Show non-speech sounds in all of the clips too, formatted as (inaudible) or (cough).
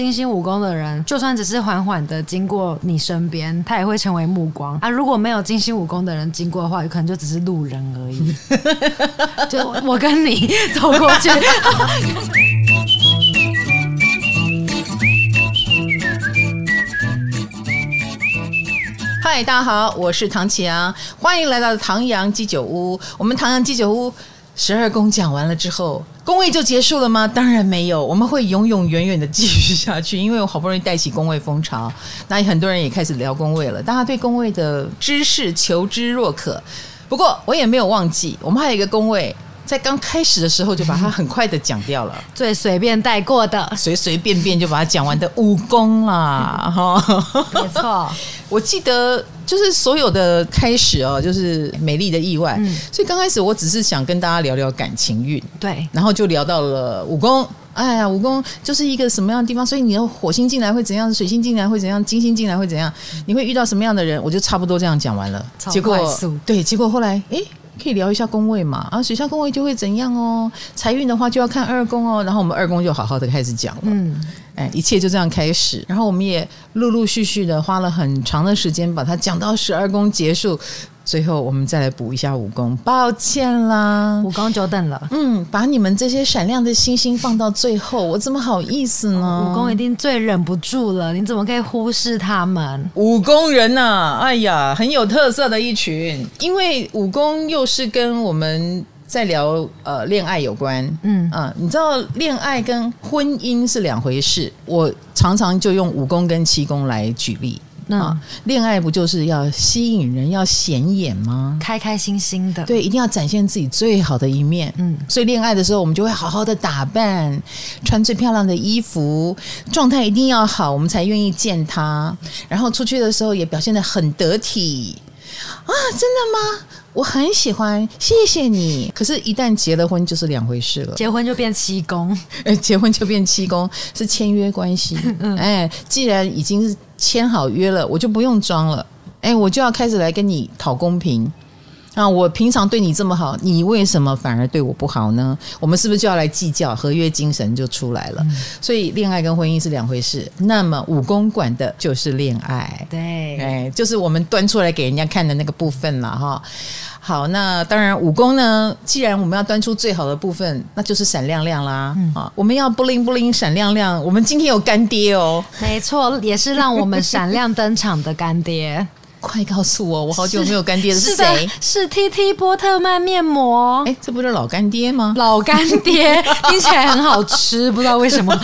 精心武功的人，就算只是缓缓的经过你身边，他也会成为目光啊。如果没有精心武功的人经过的话，有可能就只是路人而已。(laughs) 就我跟你走过去。嗨，大家好，我是唐綺阳，欢迎来到唐阳鸡酒屋。我们唐阳鸡酒屋十二宫讲完了之后，宫位就结束了吗？当然没有，我们会永永远远的继续下去。因为我好不容易带起宫位风潮，那很多人也开始聊宫位了。大家对宫位的知识求知若渴。不过我也没有忘记，我们还有一个宫位。在刚开始的时候就把它很快的讲掉了，(laughs) 最随便带过的，随随便便就把它讲完的武功啦，哈，没错。(laughs) 我记得就是所有的开始哦，就是美丽的意外。嗯，所以刚开始我只是想跟大家聊聊感情运，对，然后就聊到了武功。哎呀，武功就是一个什么样的地方？所以你的火星进来会怎样？水星进来会怎样？金星进来会怎样？你会遇到什么样的人？我就差不多这样讲完了。结果对，结果后来哎。可以聊一下宫位嘛？啊，水象宫位就会怎样哦？财运的话就要看二宫哦。然后我们二宫就好好的开始讲了。嗯，哎，一切就这样开始。然后我们也陆陆续续的花了很长的时间把它讲到十二宫结束。最后，我们再来补一下武功，抱歉啦，武功久等了。嗯，把你们这些闪亮的星星放到最后，我怎么好意思呢？武功一定最忍不住了，你怎么可以忽视他们？武功人呐、啊，哎呀，很有特色的一群，因为武功又是跟我们在聊呃恋爱有关。嗯啊、呃，你知道恋爱跟婚姻是两回事，我常常就用武功跟七功来举例。那恋爱不就是要吸引人，要显眼吗？开开心心的，对，一定要展现自己最好的一面。嗯，所以恋爱的时候，我们就会好好的打扮，穿最漂亮的衣服，状态一定要好，我们才愿意见他。然后出去的时候也表现的很得体啊！真的吗？我很喜欢，谢谢你。可是，一旦结了婚，就是两回事了。结婚就变七公，哎，(laughs) 结婚就变七公，是签约关系。嗯，哎，既然已经是签好约了，我就不用装了。哎，我就要开始来跟你讨公平。啊，我平常对你这么好，你为什么反而对我不好呢？我们是不是就要来计较？合约精神就出来了。嗯、所以，恋爱跟婚姻是两回事。那么，武功管的就是恋爱，对，哎，就是我们端出来给人家看的那个部分了哈。好，那当然，武功呢，既然我们要端出最好的部分，那就是闪亮亮啦。啊、嗯，我们要布灵布灵闪亮亮。我们今天有干爹哦，没错，也是让我们闪亮登场的干爹。快告诉我，我好久没有干爹了，是谁？是 TT 波特曼面膜。哎，这不是老干爹吗？老干爹 (laughs) 听起来很好吃，不知道为什么。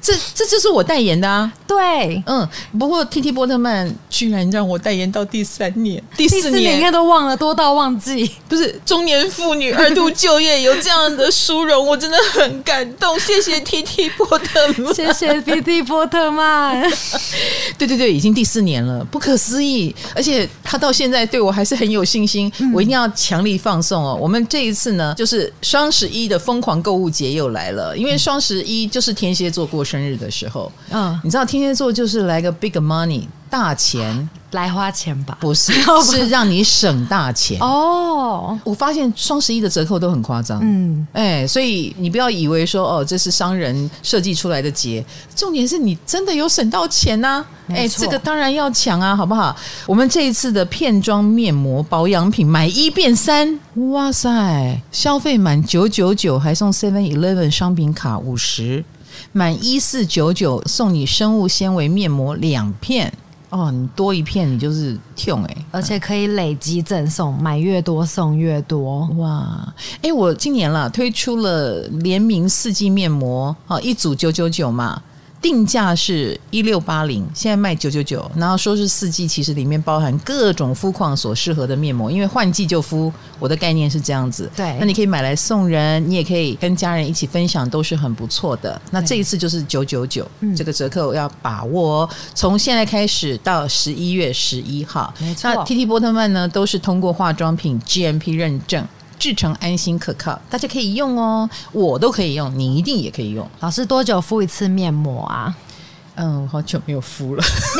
这这就是我代言的啊。对，嗯。不过 TT 波特曼居然让我代言到第三年、第四年，应该都忘了，多到忘记。不是中年妇女二度就业有这样的殊荣，我真的很感动。谢谢 TT 波特曼，谢谢 TT 波特曼。(laughs) 对对对，已经第四年了，不可。可思议，而且他到现在对我还是很有信心。我一定要强力放送哦！我们这一次呢，就是双十一的疯狂购物节又来了。因为双十一就是天蝎座过生日的时候。嗯，你知道天蝎座就是来个 big money 大钱。来花钱吧，不是，(laughs) 是让你省大钱。哦。我发现双十一的折扣都很夸张，嗯，哎，所以你不要以为说哦，这是商人设计出来的节，重点是你真的有省到钱呐、啊，哎，这个当然要抢啊，好不好？我们这一次的片装面膜保养品买一变三，哇塞，消费满九九九还送 Seven Eleven 商品卡五十，满一四九九送你生物纤维面膜两片。哦，你多一片，你就是痛哎，而且可以累积赠送，买越多送越多，哇！哎，我今年了推出了联名四季面膜，哦，一组九九九嘛。定价是一六八零，现在卖九九九，然后说是四季，其实里面包含各种肤况所适合的面膜，因为换季就敷，我的概念是这样子。对，那你可以买来送人，你也可以跟家人一起分享，都是很不错的。那这一次就是九九九，这个折扣要把握，从现在开始到十一月十一号。没错，那 TT 波特曼呢，都是通过化妆品 GMP 认证。制成安心可靠，大家可以用哦，我都可以用，你一定也可以用。老师多久敷一次面膜啊？嗯，我好久没有敷了。(laughs)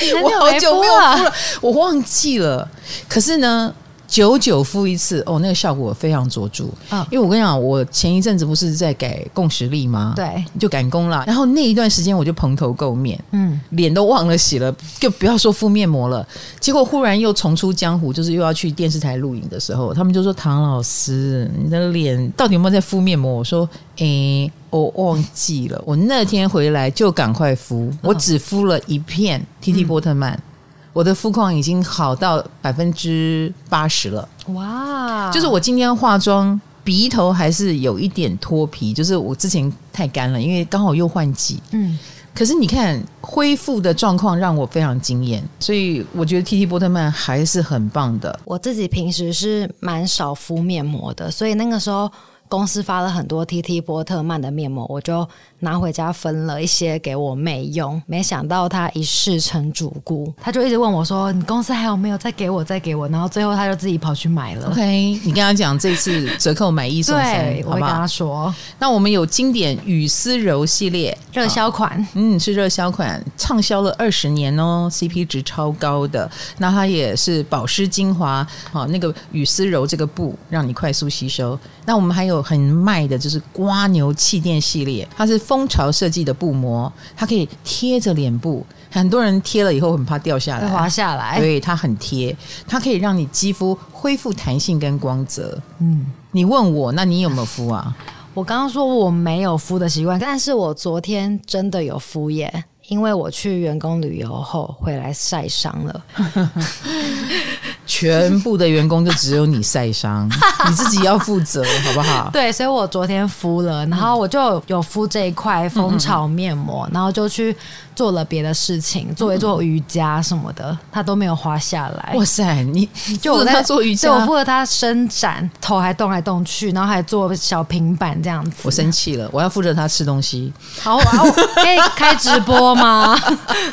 你，我好久没有敷了，我忘记了。可是呢，久久敷一次，哦，那个效果非常卓著。嗯，因为我跟你讲，我前一阵子不是在改共识力吗？对，就赶工了。然后那一段时间我就蓬头垢面，嗯，脸都忘了洗了，就不要说敷面膜了。结果忽然又重出江湖，就是又要去电视台录影的时候，他们就说：“唐老师，你的脸到底有没有在敷面膜？”我说：“诶，我忘记了。”我那天回来就赶快敷，我只敷了一片 TT 波特曼。嗯我的肤况已经好到百分之八十了，哇！就是我今天化妆，鼻头还是有一点脱皮，就是我之前太干了，因为刚好又换季。嗯，可是你看恢复的状况让我非常惊艳，所以我觉得 TT 波特曼还是很棒的。我自己平时是蛮少敷面膜的，所以那个时候公司发了很多 TT 波特曼的面膜，我就。拿回家分了一些给我妹用，没想到她一试成主顾，她就一直问我说：“你公司还有没有再给我再给我？”然后最后她就自己跑去买了。OK，你跟她讲这次折扣买一送三，好不好？我会跟她说。那我们有经典雨丝柔系列热销款，嗯，是热销款，畅销了二十年哦，CP 值超高的。那它也是保湿精华，好，那个雨丝柔这个布让你快速吸收。那我们还有很卖的就是瓜牛气垫系列，它是。蜂巢设计的布膜，它可以贴着脸部，很多人贴了以后很怕掉下来，滑下来。对，它很贴，它可以让你肌肤恢复弹性跟光泽。嗯，你问我，那你有没有敷啊？我刚刚说我没有敷的习惯，但是我昨天真的有敷耶，因为我去员工旅游后回来晒伤了。全部的员工就只有你晒伤，(laughs) 你自己要负责，好不好？对，所以我昨天敷了，然后我就有敷这一块蜂巢面膜，然后就去做了别的事情，做一做瑜伽什么的，它都没有滑下来。哇塞，你就我在做瑜伽，我敷了它伸展，头还动来动去，然后还做小平板这样子。我生气了，我要负责他吃东西。好，我可以开直播吗？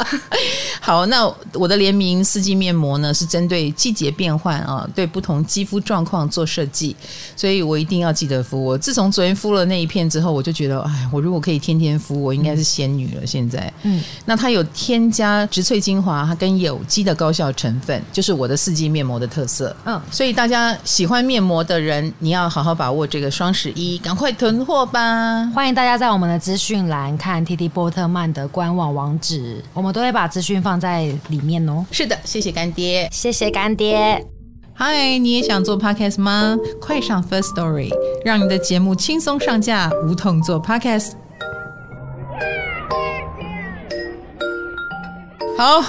(laughs) 好，那我的联名四季面膜呢，是针对季节。变换啊，对不同肌肤状况做设计，所以我一定要记得敷。我自从昨天敷了那一片之后，我就觉得，哎，我如果可以天天敷，我应该是仙女了。现在，嗯，那它有添加植萃精华，它跟有机的高效成分，就是我的四季面膜的特色。嗯，所以大家喜欢面膜的人，你要好好把握这个双十一，赶快囤货吧！欢迎大家在我们的资讯栏看 TT 波特曼的官网网址，我们都会把资讯放在里面哦。是的，谢谢干爹，谢谢干爹。嗨，你也想做 podcast 吗？快上 First Story，让你的节目轻松上架，无痛做 podcast。好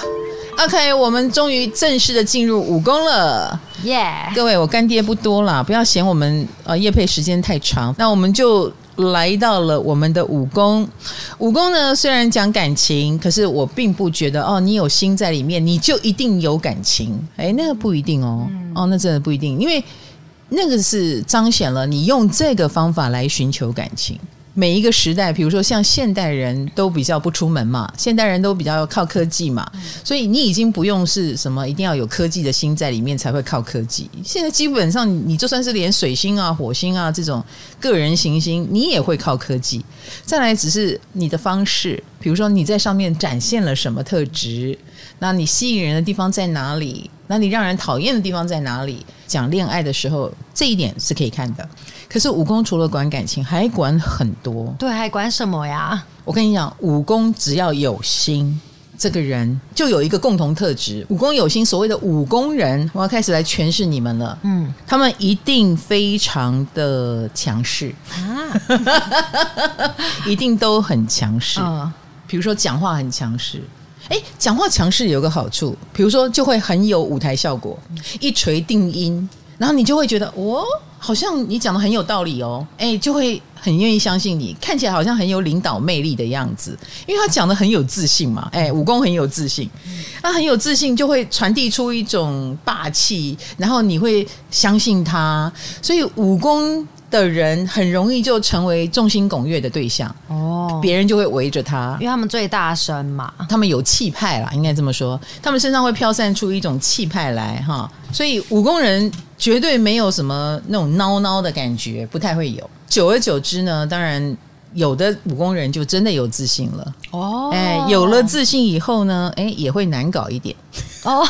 ，OK，我们终于正式的进入武功了，耶各位，我干爹不多啦，不要嫌我们呃夜配时间太长，那我们就。来到了我们的武功。武功呢，虽然讲感情，可是我并不觉得哦，你有心在里面，你就一定有感情。哎，那个不一定哦，哦，那真的不一定，因为那个是彰显了你用这个方法来寻求感情。每一个时代，比如说像现代人都比较不出门嘛，现代人都比较靠科技嘛，所以你已经不用是什么一定要有科技的心在里面才会靠科技。现在基本上你就算是连水星啊、火星啊这种个人行星，你也会靠科技。再来只是你的方式，比如说你在上面展现了什么特质，那你吸引人的地方在哪里？那你让人讨厌的地方在哪里？讲恋爱的时候，这一点是可以看的。可是武功除了管感情，还管很多。对，还管什么呀？我跟你讲，武功只要有心，这个人就有一个共同特质。武功有心，所谓的武功人，我要开始来诠释你们了。嗯，他们一定非常的强势啊，(laughs) 一定都很强势。嗯，比如说讲话很强势。哎，讲话强势有个好处，比如说就会很有舞台效果，一锤定音，然后你就会觉得哦，好像你讲的很有道理哦，哎，就会很愿意相信你，看起来好像很有领导魅力的样子，因为他讲的很有自信嘛，哎，武功很有自信，他很有自信就会传递出一种霸气，然后你会相信他，所以武功。的人很容易就成为众星拱月的对象。哦，别人就会围着他，因为他们最大声嘛，他们有气派啦，应该这么说，他们身上会飘散出一种气派来哈，所以武功人绝对没有什么那种孬孬的感觉，不太会有。久而久之呢，当然有的武功人就真的有自信了哦，哎，有了自信以后呢，哎，也会难搞一点。哦，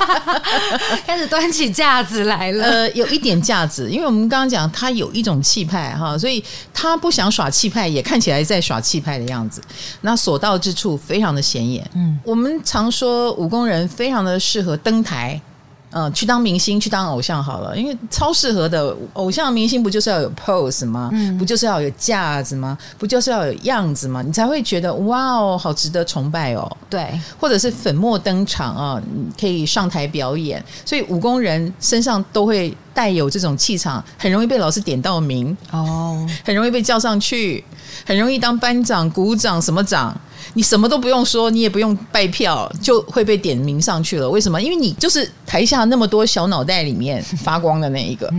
(laughs) 开始端起架子来了。呃，有一点架子，因为我们刚刚讲他有一种气派哈，所以他不想耍气派，也看起来在耍气派的样子。那所到之处非常的显眼。嗯，我们常说武功人非常的适合登台。嗯，去当明星，去当偶像好了，因为超适合的。偶像明星不就是要有 pose 吗？嗯，不就是要有架子吗？不就是要有样子吗？你才会觉得哇哦，好值得崇拜哦。对，或者是粉墨登场啊，可以上台表演。所以武功人身上都会带有这种气场，很容易被老师点到名哦，很容易被叫上去，很容易当班长、鼓掌什么长。你什么都不用说，你也不用拜票，就会被点名上去了。为什么？因为你就是台下那么多小脑袋里面发光的那一个，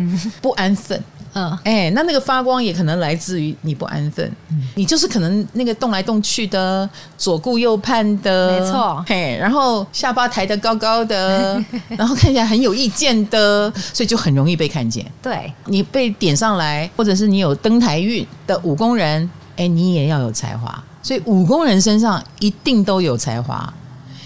不安分。嗯，哎，那那个发光也可能来自于你不安分。你就是可能那个动来动去的，左顾右盼的，没错。嘿，然后下巴抬得高高的，(laughs) 然后看起来很有意见的，所以就很容易被看见。对，你被点上来，或者是你有登台运的武功人，哎，你也要有才华。所以武功人身上一定都有才华，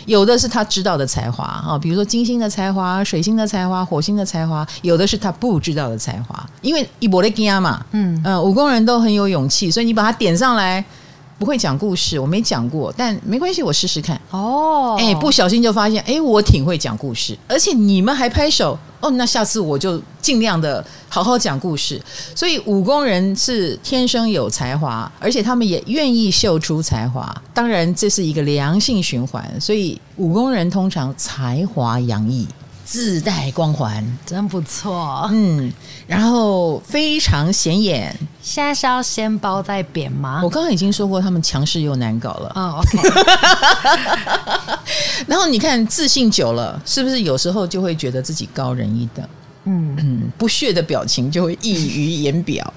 有的是他知道的才华啊，比如说金星的才华、水星的才华、火星的才华，有的是他不知道的才华。因为伊波雷吉亚嘛，嗯嗯，武功人都很有勇气，所以你把他点上来。不会讲故事，我没讲过，但没关系，我试试看。哦，哎，不小心就发现，哎，我挺会讲故事，而且你们还拍手，哦，那下次我就尽量的好好讲故事。所以武功人是天生有才华，而且他们也愿意秀出才华。当然，这是一个良性循环，所以武功人通常才华洋溢。自带光环，真不错。嗯，然后非常显眼。现在是要先包再扁吗？我刚刚已经说过，他们强势又难搞了。哦，OK。(laughs) 然后你看，自信久了，是不是有时候就会觉得自己高人一等？嗯嗯，不屑的表情就会溢于言表。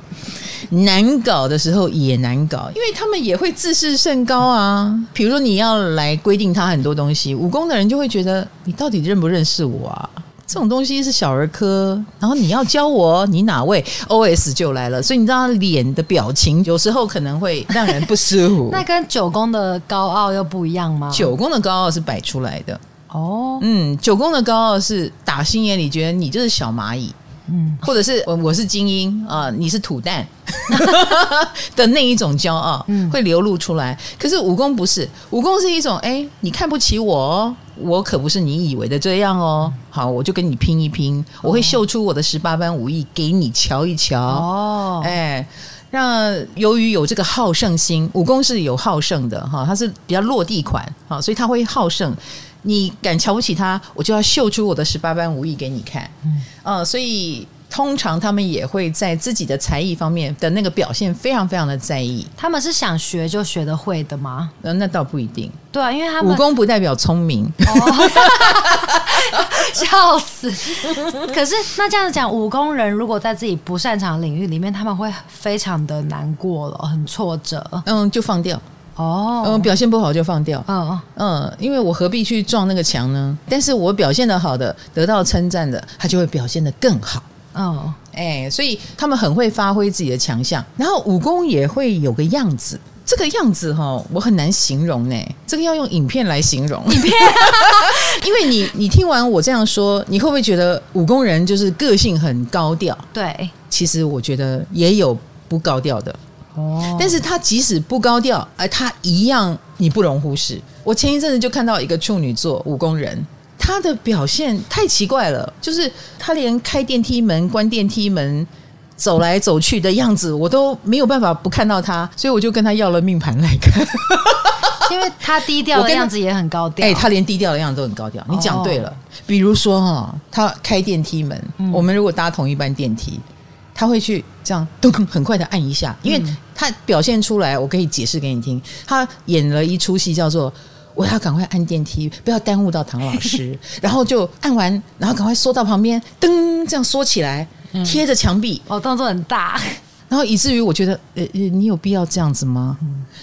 难搞的时候也难搞，因为他们也会自视甚高啊。比如说你要来规定他很多东西，武功的人就会觉得你到底认不认识我啊？这种东西是小儿科，然后你要教我，你哪位？OS 就来了，所以你知道他脸的表情有时候可能会让人不舒服。(laughs) 那跟九宫的高傲又不一样吗？九宫的高傲是摆出来的哦，嗯，九宫的高傲是打心眼里觉得你就是小蚂蚁。嗯，或者是我我是精英啊、呃，你是土蛋 (laughs) (laughs) 的那一种骄傲，嗯，会流露出来。可是武功不是，武功是一种，哎，你看不起我，我可不是你以为的这样哦。好，我就跟你拼一拼，我会秀出我的十八般武艺给你瞧一瞧。哦，哎，那由于有这个好胜心，武功是有好胜的哈，它是比较落地款哈，所以他会好胜。你敢瞧不起他，我就要秀出我的十八般武艺给你看。嗯，呃，所以通常他们也会在自己的才艺方面的那个表现非常非常的在意。他们是想学就学得会的吗？呃，那倒不一定。对啊，因为他们武功不代表聪明。哦、(laughs) 笑死！可是那这样子讲，武功人如果在自己不擅长的领域里面，他们会非常的难过了，很挫折。嗯，就放掉。哦，嗯，表现不好就放掉。嗯嗯，因为我何必去撞那个墙呢？但是我表现得好的，得到称赞的，他就会表现得更好。哦，哎，所以他们很会发挥自己的强项，然后武功也会有个样子。这个样子哈，我很难形容呢。这个要用影片来形容。影片，(laughs) 因为你你听完我这样说，你会不会觉得武功人就是个性很高调？对，其实我觉得也有不高调的。但是他即使不高调，而他一样你不容忽视。我前一阵子就看到一个处女座武功人，他的表现太奇怪了，就是他连开电梯门、关电梯门、走来走去的样子，我都没有办法不看到他，所以我就跟他要了命盘来看。因为他低调的样子也很高调，哎，他连低调的样子都很高调。你讲对了，比如说哈，他开电梯门，我们如果搭同一班电梯。他会去这样咚很快的按一下，因为他表现出来，我可以解释给你听。他演了一出戏，叫做我要赶快按电梯，不要耽误到唐老师。(laughs) 然后就按完，然后赶快缩到旁边，噔这样缩起来，贴着墙壁。哦，动作很大，然后以至于我觉得，呃呃，你有必要这样子吗？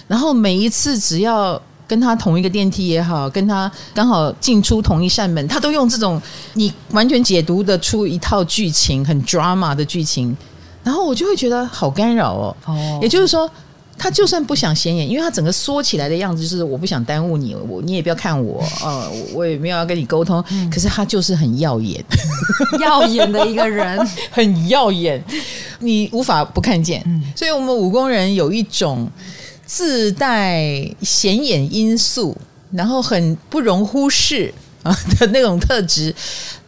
然后每一次只要跟他同一个电梯也好，跟他刚好进出同一扇门，他都用这种你完全解读得出一套剧情，很 drama 的剧情。然后我就会觉得好干扰哦。哦，也就是说，他就算不想显眼，因为他整个缩起来的样子就是我不想耽误你，我你也不要看我，(laughs) 呃，我也没有要跟你沟通。嗯、可是他就是很耀眼，(laughs) 耀眼的一个人，(laughs) 很耀眼，你无法不看见。嗯、所以，我们武功人有一种自带显眼因素，然后很不容忽视啊 (laughs) 的那种特质。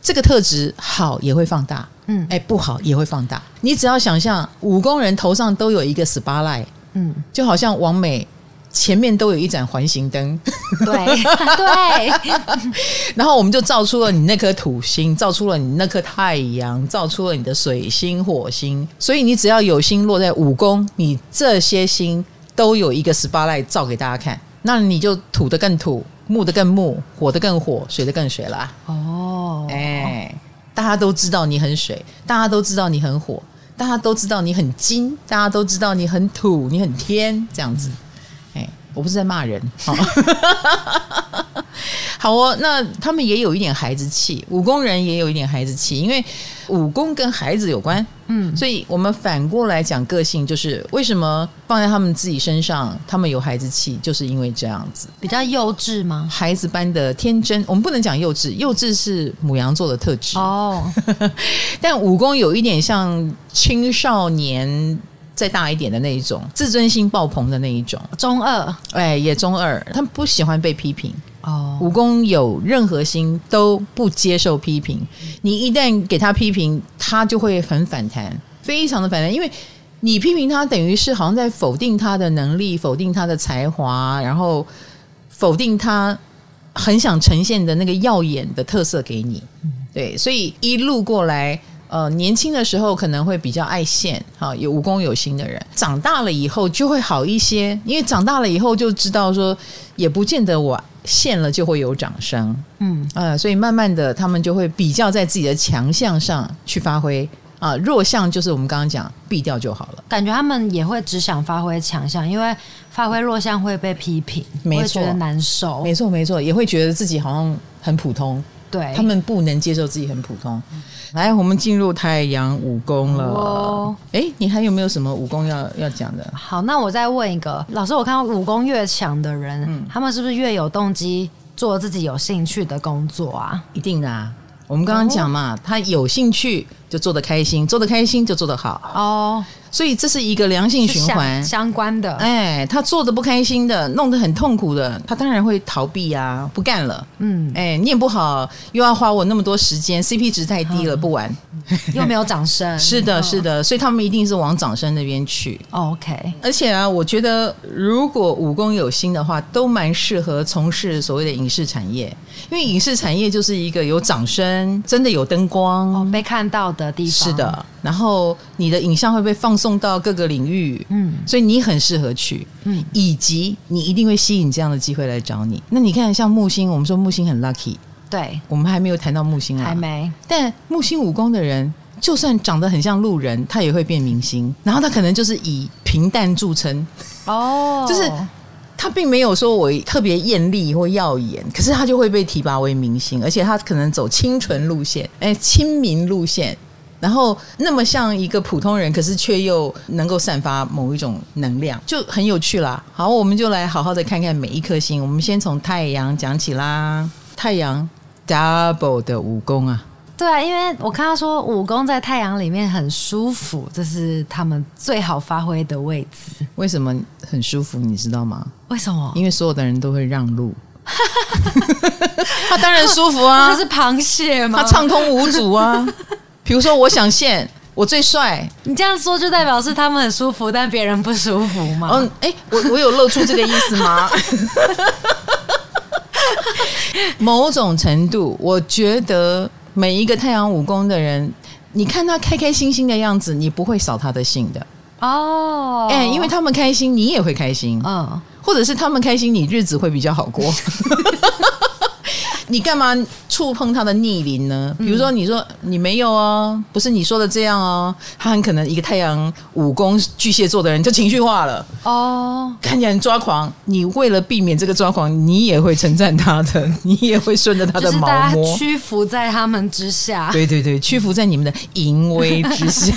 这个特质好也会放大，嗯，哎，不好也会放大。你只要想象武功人头上都有一个 spotlight，嗯，就好像王美前面都有一盏环形灯，对 (laughs) 对。(laughs) 然后我们就照出了你那颗土星，照出了你那颗太阳，照出了你的水星、火星。所以你只要有星落在五宫，你这些星都有一个 spotlight 照给大家看，那你就土的更土，木的更木，火的更火，水的更水啦。哦。哎，大家都知道你很水，大家都知道你很火，大家都知道你很金，大家都知道你很土，你很天，这样子。哎，我不是在骂人。哦 (laughs) 好哦，那他们也有一点孩子气，武功人也有一点孩子气，因为武功跟孩子有关，嗯，所以我们反过来讲个性，就是为什么放在他们自己身上，他们有孩子气，就是因为这样子，比较幼稚吗？孩子般的天真，我们不能讲幼稚，幼稚是母羊座的特质哦，但武功有一点像青少年再大一点的那一种，自尊心爆棚的那一种，中二，哎，也中二，他们不喜欢被批评。哦，武功有任何心都不接受批评，你一旦给他批评，他就会很反弹，非常的反弹，因为你批评他，等于是好像在否定他的能力，否定他的才华，然后否定他很想呈现的那个耀眼的特色给你。对，所以一路过来，呃，年轻的时候可能会比较爱现，哈，有武功有心的人，长大了以后就会好一些，因为长大了以后就知道说，也不见得我。现了就会有掌声，嗯，呃，所以慢慢的他们就会比较在自己的强项上去发挥啊，弱项就是我们刚刚讲避掉就好了。感觉他们也会只想发挥强项，因为发挥弱项会被批评，没错，会觉得难受。没错没错，也会觉得自己好像很普通。对，他们不能接受自己很普通。来，我们进入太阳武功了。哎、哦，你还有没有什么武功要要讲的？好，那我再问一个老师，我看到武功越强的人，嗯、他们是不是越有动机做自己有兴趣的工作啊？一定的啊。我们刚刚讲嘛，哦、他有兴趣就做得开心，做得开心就做得好。哦。所以这是一个良性循环相关的。哎，他做的不开心的，弄得很痛苦的，他当然会逃避啊，不干了。嗯，哎，念不好又要花我那么多时间，CP 值太低了，嗯、不玩，(laughs) 又没有掌声。(laughs) 是的，是的，所以他们一定是往掌声那边去。OK，而且啊，我觉得如果武功有心的话，都蛮适合从事所谓的影视产业，因为影视产业就是一个有掌声，真的有灯光，哦、被看到的地方。是的，然后你的影像会被放。送到各个领域，嗯，所以你很适合去，嗯，以及你一定会吸引这样的机会来找你。那你看，像木星，我们说木星很 lucky，对，我们还没有谈到木星啊，还没。但木星武功的人，就算长得很像路人，他也会变明星。然后他可能就是以平淡著称，哦，(laughs) 就是他并没有说我特别艳丽或耀眼，可是他就会被提拔为明星，而且他可能走清纯路线，哎，亲民路线。然后那么像一个普通人，可是却又能够散发某一种能量，就很有趣啦。好，我们就来好好的看看每一颗星。我们先从太阳讲起啦。太阳 double 的武功啊，对啊，因为我看到说武功在太阳里面很舒服，这是他们最好发挥的位置。为什么很舒服？你知道吗？为什么？因为所有的人都会让路。(laughs) 他当然舒服啊，他是螃蟹吗？他畅通无阻啊。比如说，我想现我最帅，你这样说就代表是他们很舒服，但别人不舒服吗？嗯，哎，我我有露出这个意思吗？(laughs) 某种程度，我觉得每一个太阳武功的人，你看他开开心心的样子，你不会扫他的兴的哦。哎，因为他们开心，你也会开心，嗯，或者是他们开心，你日子会比较好过。(laughs) 你干嘛触碰他的逆鳞呢？比如说，你说你没有哦，不是你说的这样哦，他很可能一个太阳武功巨蟹座的人就情绪化了哦，看起来很抓狂。你为了避免这个抓狂，你也会称赞他的，(laughs) 你也会顺着他的毛摸，屈服在他们之下。对对对，屈服在你们的淫威之下。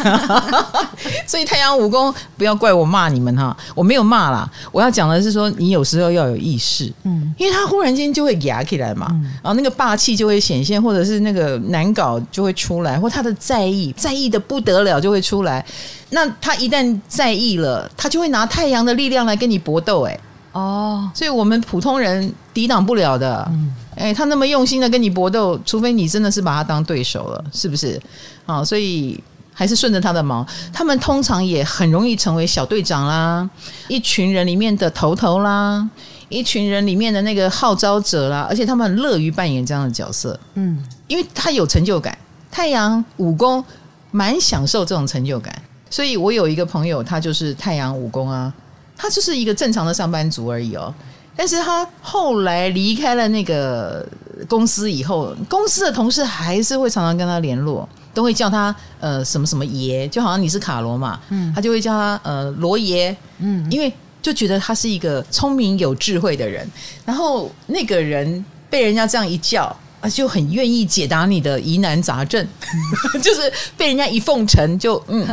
(laughs) 所以太阳武功，不要怪我骂你们哈，我没有骂啦。我要讲的是说，你有时候要有意识，嗯，因为他忽然间就会压起来嘛，然后那个霸气就会显现，或者是那个难搞就会出来，或他的在意，在意的不得了就会出来。那他一旦在意了，他就会拿太阳的力量来跟你搏斗，哎，哦，所以我们普通人抵挡不了的，嗯，哎，他那么用心的跟你搏斗，除非你真的是把他当对手了，是不是？啊，所以。还是顺着他的毛，他们通常也很容易成为小队长啦，一群人里面的头头啦，一群人里面的那个号召者啦，而且他们很乐于扮演这样的角色，嗯，因为他有成就感。太阳武功蛮享受这种成就感，所以我有一个朋友，他就是太阳武功啊，他就是一个正常的上班族而已哦，但是他后来离开了那个公司以后，公司的同事还是会常常跟他联络。都会叫他呃什么什么爷，就好像你是卡罗嘛，嗯，他就会叫他呃罗爷，嗯，因为就觉得他是一个聪明有智慧的人，然后那个人被人家这样一叫。啊，就很愿意解答你的疑难杂症，(laughs) 就是被人家一奉承就嗯，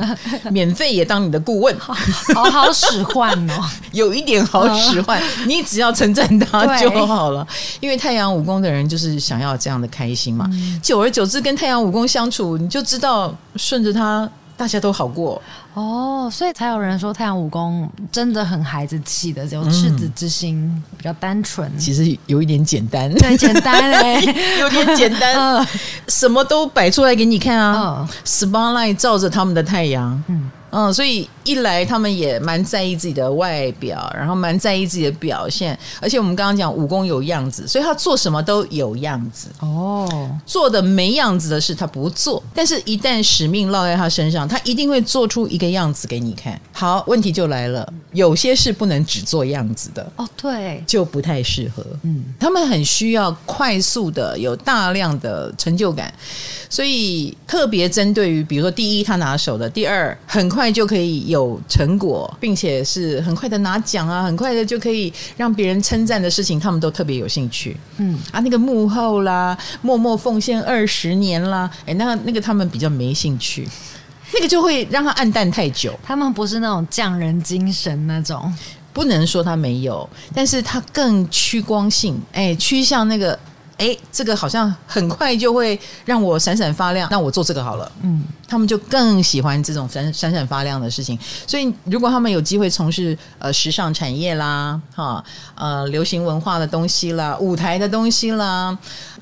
免费也当你的顾问，(laughs) 好好使唤哦，(laughs) 有一点好使唤，你只要称赞他就好了。因为太阳武功的人就是想要这样的开心嘛，久而久之跟太阳武功相处，你就知道顺着他。大家都好过。哦，所以才有人说太阳武功真的很孩子气的，有赤子之心，嗯、比较单纯。其实有一点简单，对，简单哎、欸，(laughs) 有点简单，(laughs) 什么都摆出来给你看啊，spotlight 照着他们的太阳，嗯。嗯，所以一来他们也蛮在意自己的外表，然后蛮在意自己的表现，而且我们刚刚讲武功有样子，所以他做什么都有样子。哦，做的没样子的事他不做，但是一旦使命落在他身上，他一定会做出一个样子给你看。好，问题就来了，有些事不能只做样子的。哦，对，就不太适合。嗯，他们很需要快速的有大量的成就感，所以特别针对于比如说第一他拿手的，第二很快。快就可以有成果，并且是很快的拿奖啊，很快的就可以让别人称赞的事情，他们都特别有兴趣。嗯啊，那个幕后啦，默默奉献二十年啦，哎，那那个他们比较没兴趣，(laughs) 那个就会让他黯淡太久。他们不是那种匠人精神那种，不能说他没有，但是他更趋光性，哎，趋向那个。哎，这个好像很快就会让我闪闪发亮，那我做这个好了。嗯，他们就更喜欢这种闪闪闪发亮的事情。所以，如果他们有机会从事呃时尚产业啦，哈，呃流行文化的东西啦，舞台的东西啦，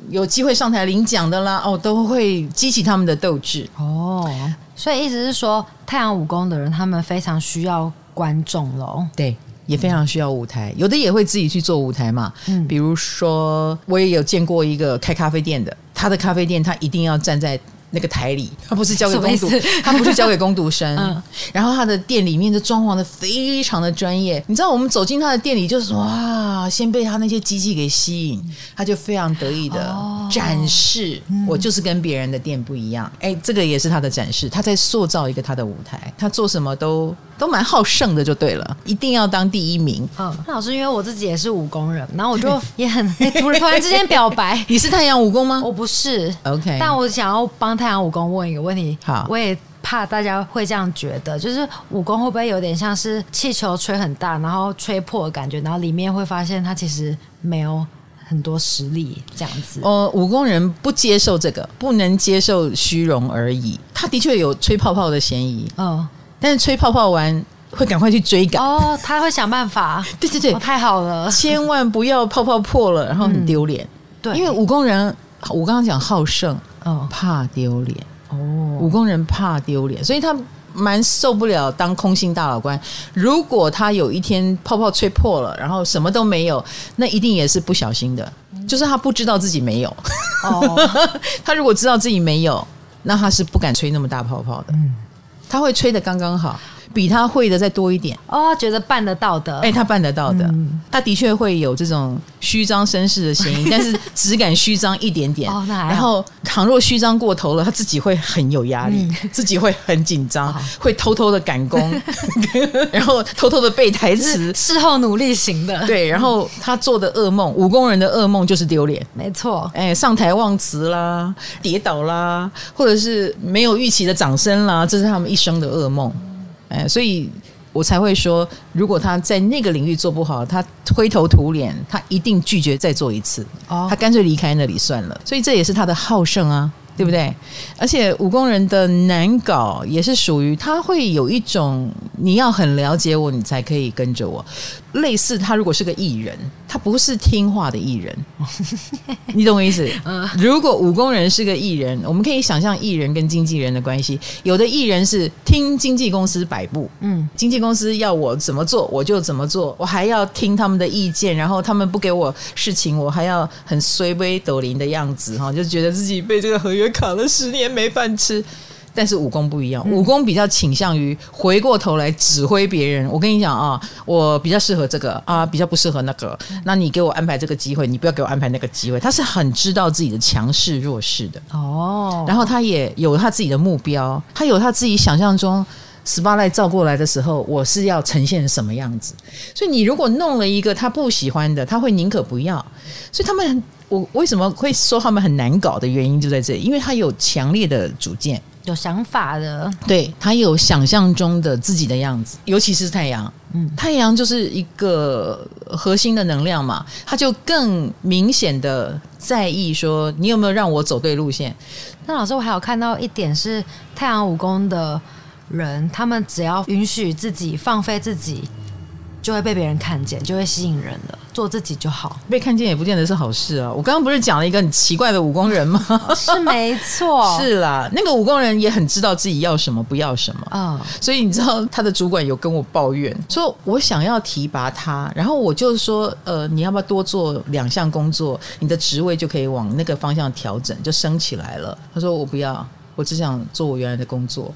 有机会上台领奖的啦，哦，都会激起他们的斗志。哦，所以意思是说，太阳武功的人，他们非常需要观众喽。对。也非常需要舞台，有的也会自己去做舞台嘛。嗯，比如说，我也有见过一个开咖啡店的，他的咖啡店他一定要站在。那个台里，他不是交给工读，他不是交给工读生。(laughs) 嗯，然后他的店里面的装潢的非常的专业。你知道，我们走进他的店里，就是哇，先被他那些机器给吸引，他就非常得意的展示，我就是跟别人的店不一样。哎，这个也是他的展示，他在塑造一个他的舞台。他做什么都都蛮好胜的，就对了，一定要当第一名。嗯，那老师，因为我自己也是武功人，然后我就也很突然 (laughs) 突然之间表白，(laughs) 你是太阳武功吗？我不是，OK，但我想要帮。太阳武功问一个问题，好，我也怕大家会这样觉得，就是武功会不会有点像是气球吹很大，然后吹破的感觉，然后里面会发现它其实没有很多实力这样子。呃，武功人不接受这个，不能接受虚荣而已。他的确有吹泡泡的嫌疑，嗯、哦，但是吹泡泡完会赶快去追赶哦，他会想办法。(laughs) 对对对、哦，太好了，千万不要泡泡破了，然后很丢脸。嗯、对，因为武功人，我刚刚讲好胜。哦，怕丢脸哦，武功人怕丢脸，所以他蛮受不了当空心大老官。如果他有一天泡泡吹破了，然后什么都没有，那一定也是不小心的，就是他不知道自己没有。哦，(laughs) 他如果知道自己没有，那他是不敢吹那么大泡泡的。嗯，他会吹的刚刚好。比他会的再多一点。哦，觉得办得到的，哎，他办得到的，嗯、他的确会有这种虚张声势的嫌疑，(laughs) 但是只敢虚张一点点。哦，那还。然后，倘若虚张过头了，他自己会很有压力，嗯、自己会很紧张，好会偷偷的赶工，(laughs) 然后偷偷的背台词，事后努力型的。对，然后他做的噩梦，武功人的噩梦就是丢脸。没错，哎，上台忘词啦，跌倒啦，或者是没有预期的掌声啦，这是他们一生的噩梦。哎，所以我才会说，如果他在那个领域做不好，他灰头土脸，他一定拒绝再做一次。哦，他干脆离开那里算了。所以这也是他的好胜啊。对不对？而且武功人的难搞也是属于他会有一种你要很了解我，你才可以跟着我。类似他如果是个艺人，他不是听话的艺人，(laughs) 你懂我意思？如果武功人是个艺人，我们可以想象艺人跟经纪人的关系。有的艺人是听经纪公司摆布，嗯，经纪公司要我怎么做我就怎么做，我还要听他们的意见，然后他们不给我事情，我还要很衰微抖零的样子哈，就觉得自己被这个合约。卡了十年没饭吃，但是武功不一样，武功比较倾向于回过头来指挥别人。我跟你讲啊，我比较适合这个啊，比较不适合那个。那你给我安排这个机会，你不要给我安排那个机会。他是很知道自己的强势弱势的哦，然后他也有他自己的目标，他有他自己想象中 spotlight 照过来的时候，我是要呈现什么样子。所以你如果弄了一个他不喜欢的，他会宁可不要。所以他们。我为什么会说他们很难搞的原因就在这里，因为他有强烈的主见，有想法的，对，他有想象中的自己的样子，尤其是太阳，嗯，太阳就是一个核心的能量嘛，他就更明显的在意说你有没有让我走对路线。那老师，我还有看到一点是太阳武功的人，他们只要允许自己放飞自己。就会被别人看见，就会吸引人了。做自己就好，被看见也不见得是好事啊。我刚刚不是讲了一个很奇怪的武功人吗？是没错，(laughs) 是啦。那个武功人也很知道自己要什么，不要什么啊。嗯、所以你知道，他的主管有跟我抱怨，说我想要提拔他，然后我就说，呃，你要不要多做两项工作，你的职位就可以往那个方向调整，就升起来了。他说我不要，我只想做我原来的工作，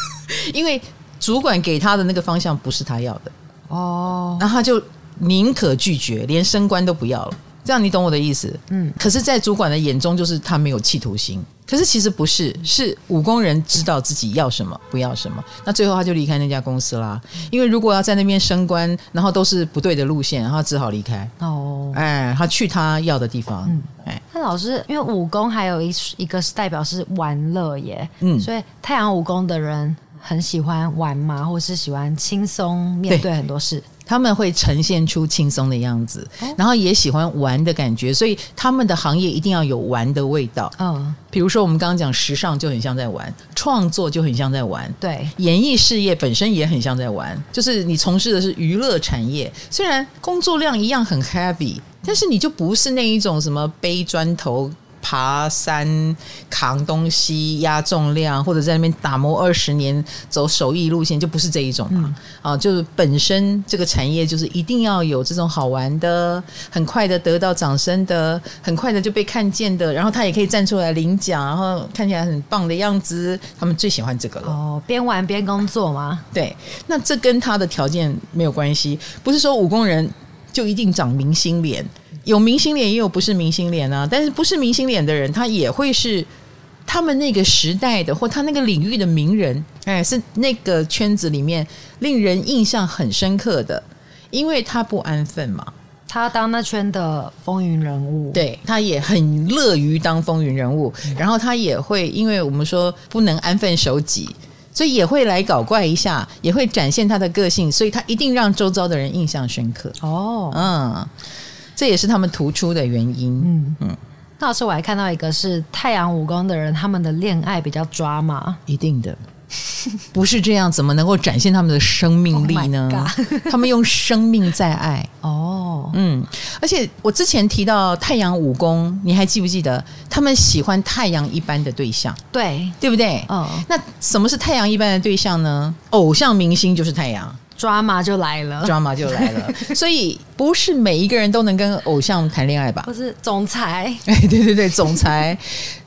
(laughs) 因为主管给他的那个方向不是他要的。哦，然后他就宁可拒绝，连升官都不要了。这样你懂我的意思？嗯。可是，在主管的眼中，就是他没有企图心。可是其实不是，是武功人知道自己要什么，不要什么。那最后他就离开那家公司啦。因为如果要在那边升官，然后都是不对的路线，然后只好离开。哦。哎，他去他要的地方。嗯。哎，那老师，因为武功还有一一个是代表是玩乐耶。嗯。所以太阳武功的人。很喜欢玩嘛，或是喜欢轻松面对很多事，他们会呈现出轻松的样子，哦、然后也喜欢玩的感觉，所以他们的行业一定要有玩的味道。嗯，比如说我们刚刚讲时尚就很像在玩，创作就很像在玩，对，演艺事业本身也很像在玩，就是你从事的是娱乐产业，虽然工作量一样很 heavy，但是你就不是那一种什么背砖头。爬山、扛东西、压重量，或者在那边打磨二十年，走手艺路线，就不是这一种嘛？嗯、啊，就是本身这个产业就是一定要有这种好玩的、很快的得到掌声的、很快的就被看见的，然后他也可以站出来领奖，然后看起来很棒的样子，他们最喜欢这个了。哦，边玩边工作吗？对，那这跟他的条件没有关系，不是说武工人就一定长明星脸。有明星脸，也有不是明星脸啊。但是不是明星脸的人，他也会是他们那个时代的或他那个领域的名人，哎，是那个圈子里面令人印象很深刻的，因为他不安分嘛。他当那圈的风云人物，对，他也很乐于当风云人物。然后他也会，因为我们说不能安分守己，所以也会来搞怪一下，也会展现他的个性，所以他一定让周遭的人印象深刻。哦，嗯。这也是他们突出的原因。嗯嗯，那老师，我还看到一个是太阳武功的人，他们的恋爱比较抓马，一定的，(laughs) 不是这样，怎么能够展现他们的生命力呢？(laughs) Oh、他们用生命在爱。哦，嗯，而且我之前提到太阳武功，你还记不记得？他们喜欢太阳一般的对象，对，对不对？嗯，那什么是太阳一般的对象呢？偶像明星就是太阳。抓马就来了，抓马就来了，(laughs) 所以不是每一个人都能跟偶像谈恋爱吧？不是总裁，(laughs) 哎，对对对，总裁，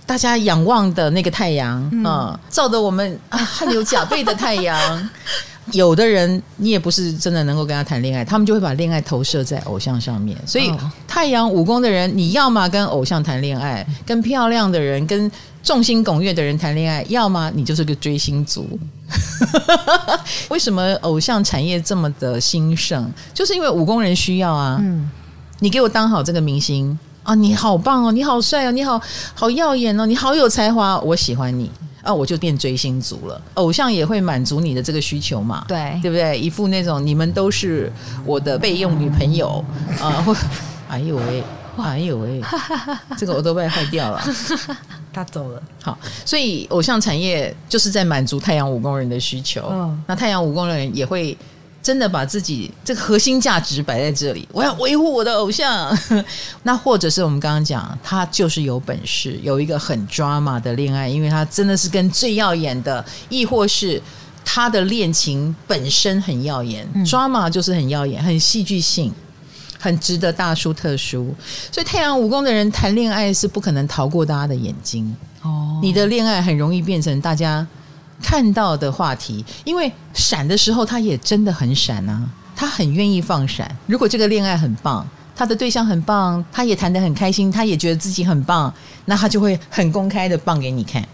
大家仰望的那个太阳，嗯，照得我们汗流浃背的太阳，(laughs) 有的人你也不是真的能够跟他谈恋爱，他们就会把恋爱投射在偶像上面。所以太阳武功的人，你要么跟偶像谈恋爱，跟漂亮的人，跟众星拱月的人谈恋爱，要么你就是个追星族。(laughs) 为什么偶像产业这么的兴盛？就是因为武工人需要啊。嗯，你给我当好这个明星啊，你好棒哦，你好帅哦，你好好耀眼哦，你好有才华，我喜欢你。啊，我就变追星族了。偶像也会满足你的这个需求嘛？对，对不对？一副那种你们都是我的备用女朋友啊！或 (laughs) 哎呦喂，哎呦喂，这个我都被坏掉了。(laughs) 他走了。好，所以偶像产业就是在满足太阳五宫人的需求。嗯，那太阳五宫人也会。真的把自己这个核心价值摆在这里，我要维护我的偶像。(laughs) 那或者是我们刚刚讲，他就是有本事，有一个很 drama 的恋爱，因为他真的是跟最耀眼的，亦或是他的恋情本身很耀眼。嗯，drama 就是很耀眼，很戏剧性，很值得大书特书。所以太阳武功的人谈恋爱是不可能逃过大家的眼睛。哦，你的恋爱很容易变成大家。看到的话题，因为闪的时候，他也真的很闪啊，他很愿意放闪。如果这个恋爱很棒，他的对象很棒，他也谈得很开心，他也觉得自己很棒，那他就会很公开的棒给你看。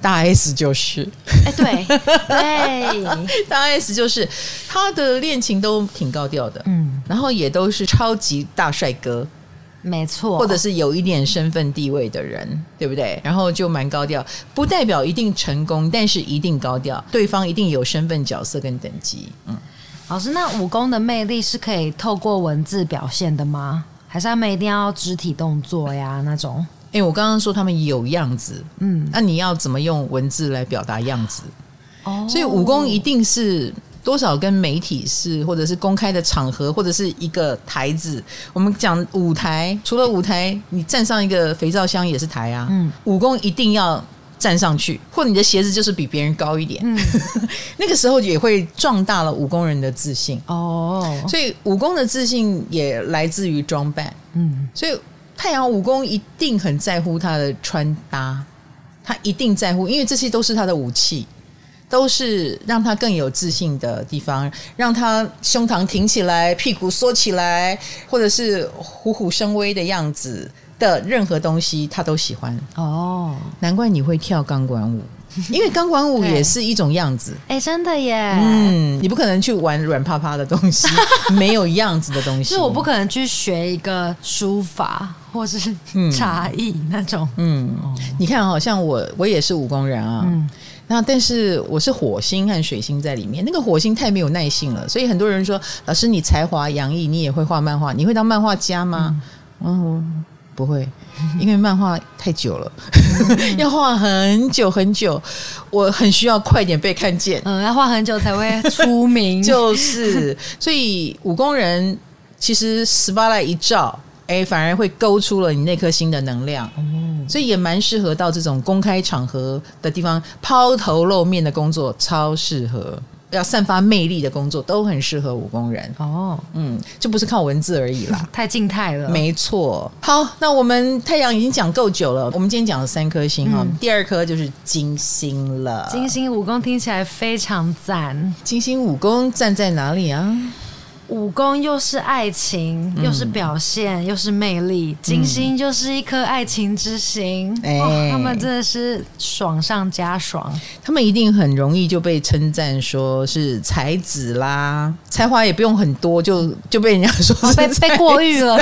大 S 就是，哎，对对，(laughs) 大 S 就是他的恋情都挺高调的，嗯，然后也都是超级大帅哥。没错，或者是有一点身份地位的人，对不对？然后就蛮高调，不代表一定成功，但是一定高调，对方一定有身份、角色跟等级。嗯，老师，那武功的魅力是可以透过文字表现的吗？还是他们一定要肢体动作呀那种？因为我刚刚说他们有样子，嗯，那你要怎么用文字来表达样子？哦，所以武功一定是。多少跟媒体是，或者是公开的场合，或者是一个台子。我们讲舞台，除了舞台，你站上一个肥皂箱也是台啊。嗯，武功一定要站上去，或你的鞋子就是比别人高一点。嗯，(laughs) 那个时候也会壮大了武功人的自信。哦，所以武功的自信也来自于装扮。嗯，所以太阳武功一定很在乎他的穿搭，他一定在乎，因为这些都是他的武器。都是让他更有自信的地方，让他胸膛挺起来，屁股缩起来，或者是虎虎生威的样子的任何东西，他都喜欢。哦，难怪你会跳钢管舞，(laughs) 因为钢管舞也是一种样子。哎，真的耶！嗯，你不可能去玩软趴趴的东西，(laughs) 没有样子的东西。就我不可能去学一个书法或是茶艺那种。嗯，嗯，你看，好像我，我也是武功人啊。嗯。那但是我是火星和水星在里面，那个火星太没有耐性了，所以很多人说，老师你才华洋溢，你也会画漫画，你会当漫画家吗？嗯，嗯，不会，因为漫画太久了，(laughs) 要画很久很久，我很需要快点被看见，嗯，要画很久才会出名，(laughs) 就是，所以武功人其实 spotlight 一照。哎，反而会勾出了你那颗心的能量，嗯，所以也蛮适合到这种公开场合的地方抛头露面的工作，超适合要散发魅力的工作，都很适合武工人哦。嗯，就不是靠文字而已啦，(laughs) 太静态了。没错。好，那我们太阳已经讲够久了，我们今天讲了三颗星哈，嗯，第二颗就是金星了。金星武功听起来非常赞。金星武功站在哪里啊？五宫又是爱情，又是表现，嗯、又是魅力。金星就是一颗爱情之星，哎、嗯，他们真的是爽上加爽。他们一定很容易就被称赞说是才子啦，才华也不用很多，就就被人家说被被过誉了。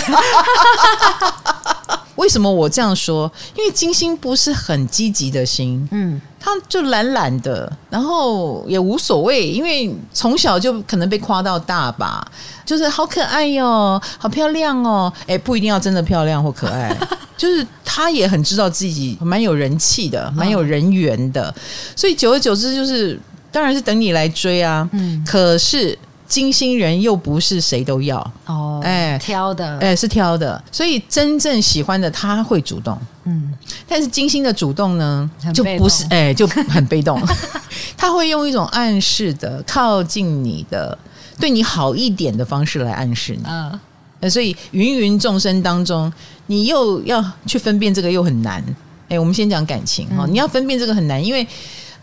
为什么我这样说？因为金星不是很积极的星，嗯，他就懒懒的，然后也无所谓，因为从小就可能被夸到大吧，就是好可爱哟，好漂亮哦，哎，不一定要真的漂亮或可爱，(laughs) 就是他也很知道自己蛮有人气的，蛮有人缘的，所以久而久之，就是当然是等你来追啊，嗯，可是。金星人又不是谁都要。哦，哎，挑的，哎，是挑的，所以真正喜欢的他会主动，嗯，但是金星的主动呢，就不是，哎，就很被动，(laughs) 他会用一种暗示的、靠近你的、对你好一点的方式来暗示你，嗯，所以芸芸众生当中，你又要去分辨这个又很难，哎，我们先讲感情哈，你要分辨这个很难，因为。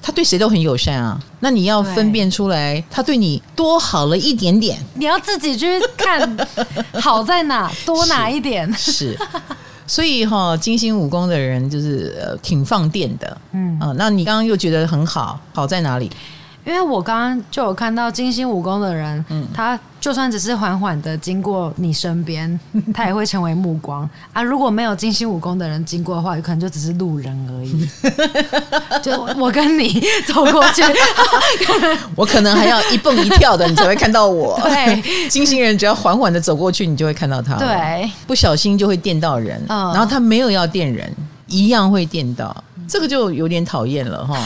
他对谁都很友善啊。那你要分辨出来，他对你多好了一点点，你要自己去看 (laughs) 好在哪，多哪一点是。是所以哈、哦，金星武功的人就是呃挺放电的，嗯啊、呃，那你刚刚又觉得很好，好在哪里？因为我刚刚就有看到金星武功的人，嗯，他就算只是缓缓的经过你身边，(laughs) 他也会成为目光啊。如果没有金星武功的人经过的话，有可能就只是路人而已。(laughs) 就我跟你走过去，(laughs) 我可能还要一蹦一跳的，你才会看到我。对，金星人只要缓缓的走过去，你就会看到他。对，不小心就会电到人，嗯，然后他没有要电人，一样会电到，这个就有点讨厌了哈。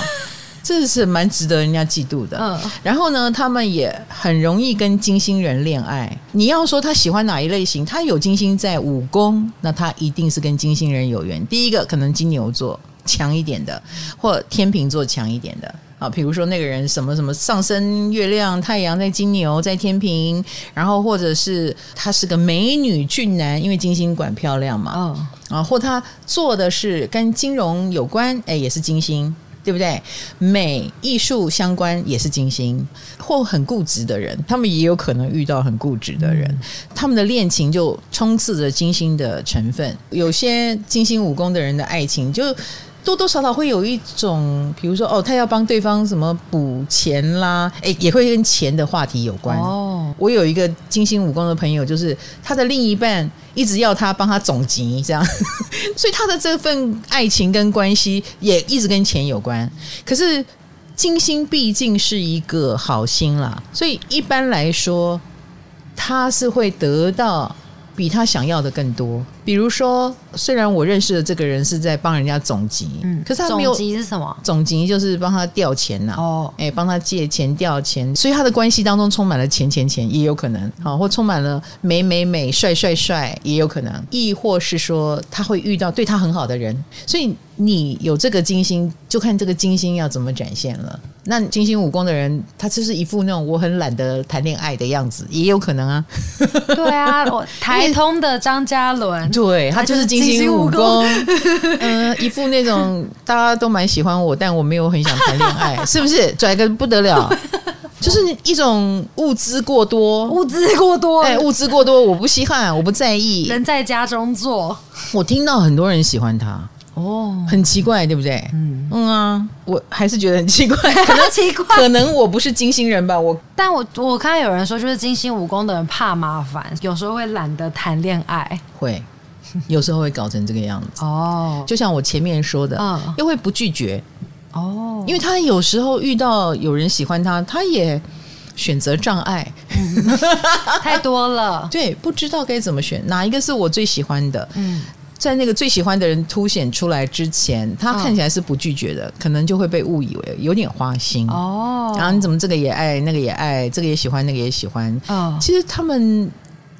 这是蛮值得人家嫉妒的。嗯，然后呢，他们也很容易跟金星人恋爱。你要说他喜欢哪一类型，他有金星在武功，那他一定是跟金星人有缘。第一个可能金牛座强一点的，或天秤座强一点的啊。比如说那个人什么什么上升月亮太阳在金牛在天平，然后或者是他是个美女俊男，因为金星管漂亮嘛。嗯啊，或他做的是跟金融有关，哎，也是金星。对不对？美艺术相关也是金星，或很固执的人，他们也有可能遇到很固执的人，嗯、他们的恋情就充斥着金星的成分。有些金星武功的人的爱情就。多多少少会有一种，比如说哦，他要帮对方什么补钱啦，哎，也会跟钱的话题有关。哦，我有一个金星武功的朋友，就是他的另一半一直要他帮他总结，这样，(laughs) 所以他的这份爱情跟关系也一直跟钱有关。可是金星毕竟是一个好心啦，所以一般来说他是会得到。比他想要的更多。比如说，虽然我认识的这个人是在帮人家总集，嗯，可是他没有总集是什么？总集就是帮他调钱呐、啊，哦，哎，帮他借钱调钱，所以他的关系当中充满了钱钱钱，也有可能，好，或充满了美美美、帅帅帅，也有可能，亦或是说他会遇到对他很好的人，所以你有这个金星，就看这个金星要怎么展现了。那金星武功的人，他就是一副那种我很懒得谈恋爱的样子，也有可能啊。对啊，我 (laughs) 台通的张嘉伦，对他就是金星武功，(laughs) 嗯、呃，一副那种大家都蛮喜欢我，但我没有很想谈恋爱，(laughs) 是不是拽个不得了？就是一种物资过多，物资过多，哎，物资过多，我不稀罕，我不在意。人在家中坐，我听到很多人喜欢他。哦，很奇怪，对不对？嗯嗯啊，我还是觉得很奇怪，可能奇怪，(laughs) 可能我不是金星人吧。我，但我我看到有人说，就是金星武功的人怕麻烦，有时候会懒得谈恋爱，会 (laughs) 有时候会搞成这个样子。哦，就像我前面说的，嗯，又会不拒绝。哦，因为他有时候遇到有人喜欢他，他也选择障碍，嗯、(laughs) 太多了。(laughs) 对，不知道该怎么选，哪一个是我最喜欢的？嗯。在那个最喜欢的人凸显出来之前，他看起来是不拒绝的，哦、可能就会被误以为有点花心哦。然后你怎么这个也爱，那个也爱，这个也喜欢，那个也喜欢。哦，其实他们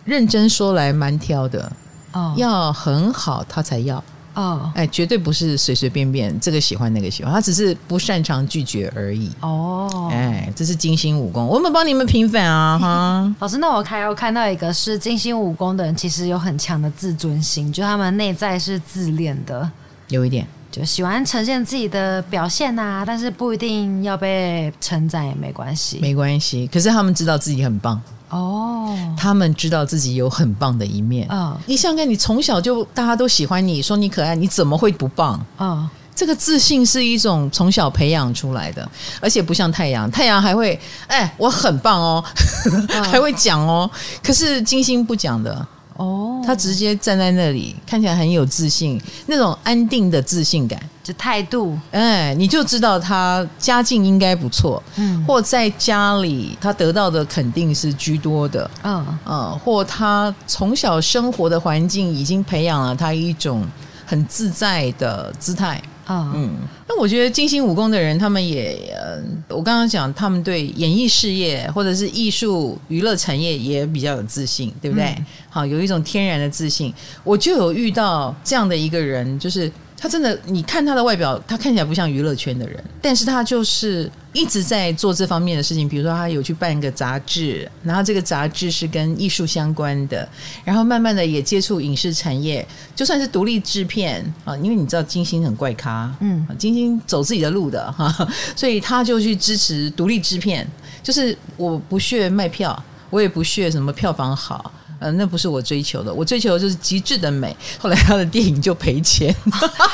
认真说来蛮挑的哦，要很好他才要。哦，哎，绝对不是随随便便这个喜欢那个喜欢，他只是不擅长拒绝而已。哦，哎，这是金星武功，我们帮你们平反啊！哈，(laughs) 老师，那我还有看到一个是金星武功的人，其实有很强的自尊心，就他们内在是自恋的，有一点就喜欢呈现自己的表现呐，但是不一定要被称赞也没关系，没关系。可是他们知道自己很棒。哦，他们知道自己有很棒的一面。啊，你想想看，你从小就大家都喜欢你，说你可爱，你怎么会不棒？啊，这个自信是一种从小培养出来的，而且不像太阳，太阳还会哎，我很棒哦，(laughs) 还会讲哦。可是金星不讲的。哦，他直接站在那里，看起来很有自信，那种安定的自信感，就态度，哎，你就知道他家境应该不错，嗯，或在家里他得到的肯定是居多的，嗯嗯，或他从小生活的环境已经培养了他一种很自在的姿态。嗯嗯，那我觉得金星武功的人，他们也，呃，我刚刚讲，他们对演艺事业或者是艺术娱乐产业也比较有自信，对不对？嗯、好，有一种天然的自信。我就有遇到这样的一个人，就是他真的，你看他的外表，他看起来不像娱乐圈的人，但是他就是一直在做这方面的事情。比如说，他有去办一个杂志，然后这个杂志是跟艺术相关的，然后慢慢的也接触影视产业，就算是独立制片啊，因为你知道金星很怪咖，嗯，金星走自己的路的哈，所以他就去支持独立制片，就是我不屑卖票，我也不屑什么票房好。呃，那不是我追求的，我追求的就是极致的美。后来他的电影就赔钱，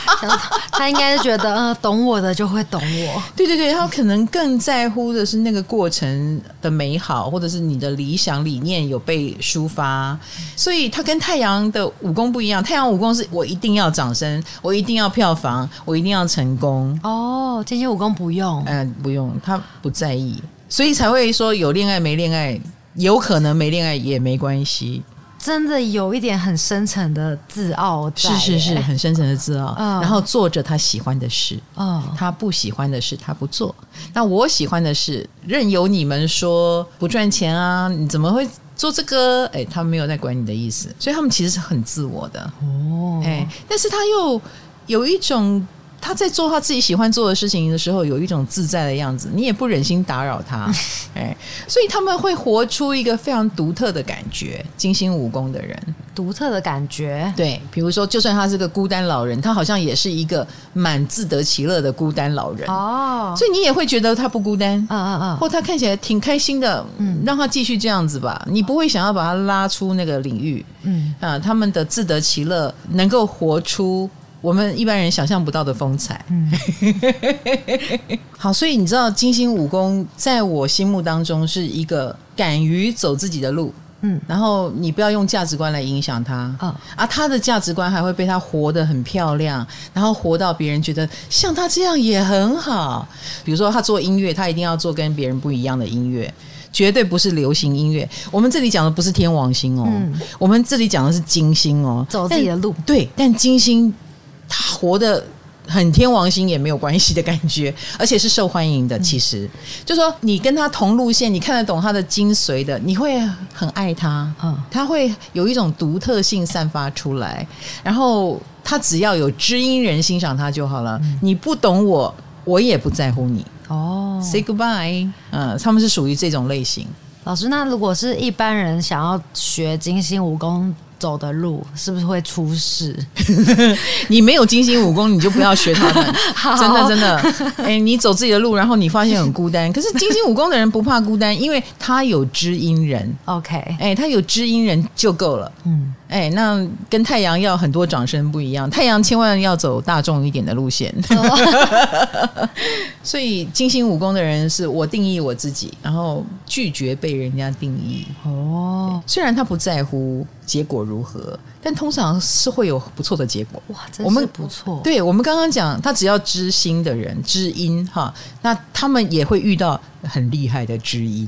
(laughs) 他应该是觉得，呃，懂我的就会懂我。对对对，他可能更在乎的是那个过程的美好，或者是你的理想理念有被抒发。所以他跟太阳的武功不一样，太阳武功是我一定要掌声，我一定要票房，我一定要成功。哦，这些武功不用，嗯、呃，不用，他不在意，所以才会说有恋爱没恋爱。有可能没恋爱也没关系，真的有一点很深沉的自傲，是是是，很深沉的自傲。嗯、然后做着他喜欢的事，哦，他不喜欢的事他不做。那我喜欢的事，任由你们说不赚钱啊，你怎么会做这个？哎，他没有在管你的意思，所以他们其实是很自我的哦。哎，但是他又有一种。他在做他自己喜欢做的事情的时候，有一种自在的样子，你也不忍心打扰他，(laughs) 哎，所以他们会活出一个非常独特的感觉。精心武功的人，独特的感觉，对，比如说，就算他是个孤单老人，他好像也是一个蛮自得其乐的孤单老人。哦，所以你也会觉得他不孤单，嗯嗯嗯，或他看起来挺开心的，嗯，让他继续这样子吧，你不会想要把他拉出那个领域，嗯。啊，他们的自得其乐能够活出。我们一般人想象不到的风采。嗯，(laughs) 好，所以你知道金星武功在我心目当中是一个敢于走自己的路，嗯，然后你不要用价值观来影响他，嗯，啊，他的价值观还会被他活得很漂亮，然后活到别人觉得像他这样也很好。比如说他做音乐，他一定要做跟别人不一样的音乐，绝对不是流行音乐。我们这里讲的不是天王星哦，嗯，我们这里讲的是金星哦，走自己的路。对，但金星。他活得很天王星也没有关系的感觉，而且是受欢迎的。其实，嗯、就说你跟他同路线，你看得懂他的精髓的，你会很爱他。嗯，他会有一种独特性散发出来。然后他只要有知音人欣赏他就好了。嗯、你不懂我，我也不在乎你。哦，Say goodbye。嗯，他们是属于这种类型。老师，那如果是一般人想要学金星武功，走的路是不是会出事？(laughs) 你没有金星武功，你就不要学他们。(laughs) 真的真的，哎、欸，你走自己的路，然后你发现很孤单。可是金星武功的人不怕孤单，因为他有知音人。(laughs) OK，哎、欸，他有知音人就够了。嗯，哎、欸，那跟太阳要很多掌声不一样。太阳千万要走大众一点的路线。Oh. (laughs) 所以金星武功的人是我定义我自己，然后拒绝被人家定义。哦，oh. 虽然他不在乎结果如何？但通常是会有不错的结果。哇，真是不错。我对我们刚刚讲，他只要知心的人，知音哈，那他们也会遇到很厉害的知音。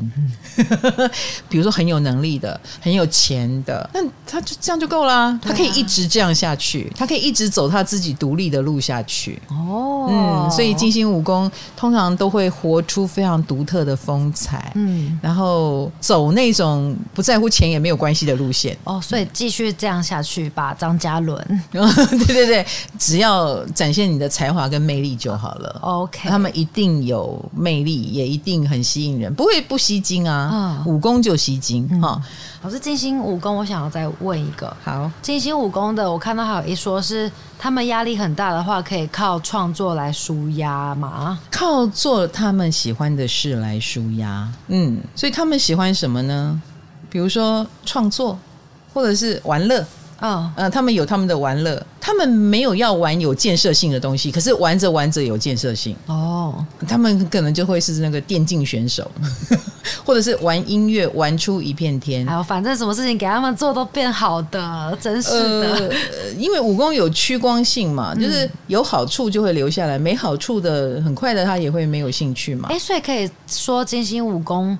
(laughs) 比如说很有能力的，很有钱的，那他就这样就够了。啊、他可以一直这样下去，他可以一直走他自己独立的路下去。哦，嗯，所以金星武功通常都会活出非常独特的风采。嗯，然后走那种不在乎钱也没有关系的路线。哦，所以继续这样下去。去吧，张嘉伦。(laughs) 对对对，只要展现你的才华跟魅力就好了。OK，他们一定有魅力，也一定很吸引人，不会不吸睛啊。武功就吸睛哈。老师，金星武功，我想要再问一个。好，金星武功的，我看到还有一说是他们压力很大的话，可以靠创作来舒压吗？靠做他们喜欢的事来舒压。嗯，所以他们喜欢什么呢？比如说创作，或者是玩乐。啊，呃，他们有他们的玩乐，他们没有要玩有建设性的东西，可是玩着玩着有建设性哦。他们可能就会是那个电竞选手，(laughs) 或者是玩音乐玩出一片天。哎呦，反正什么事情给他们做都变好的，真是的。呃，(laughs) 因为武功有趋光性嘛，就是有好处就会留下来，没好处的很快的他也会没有兴趣嘛。哎，所以可以说金星武功。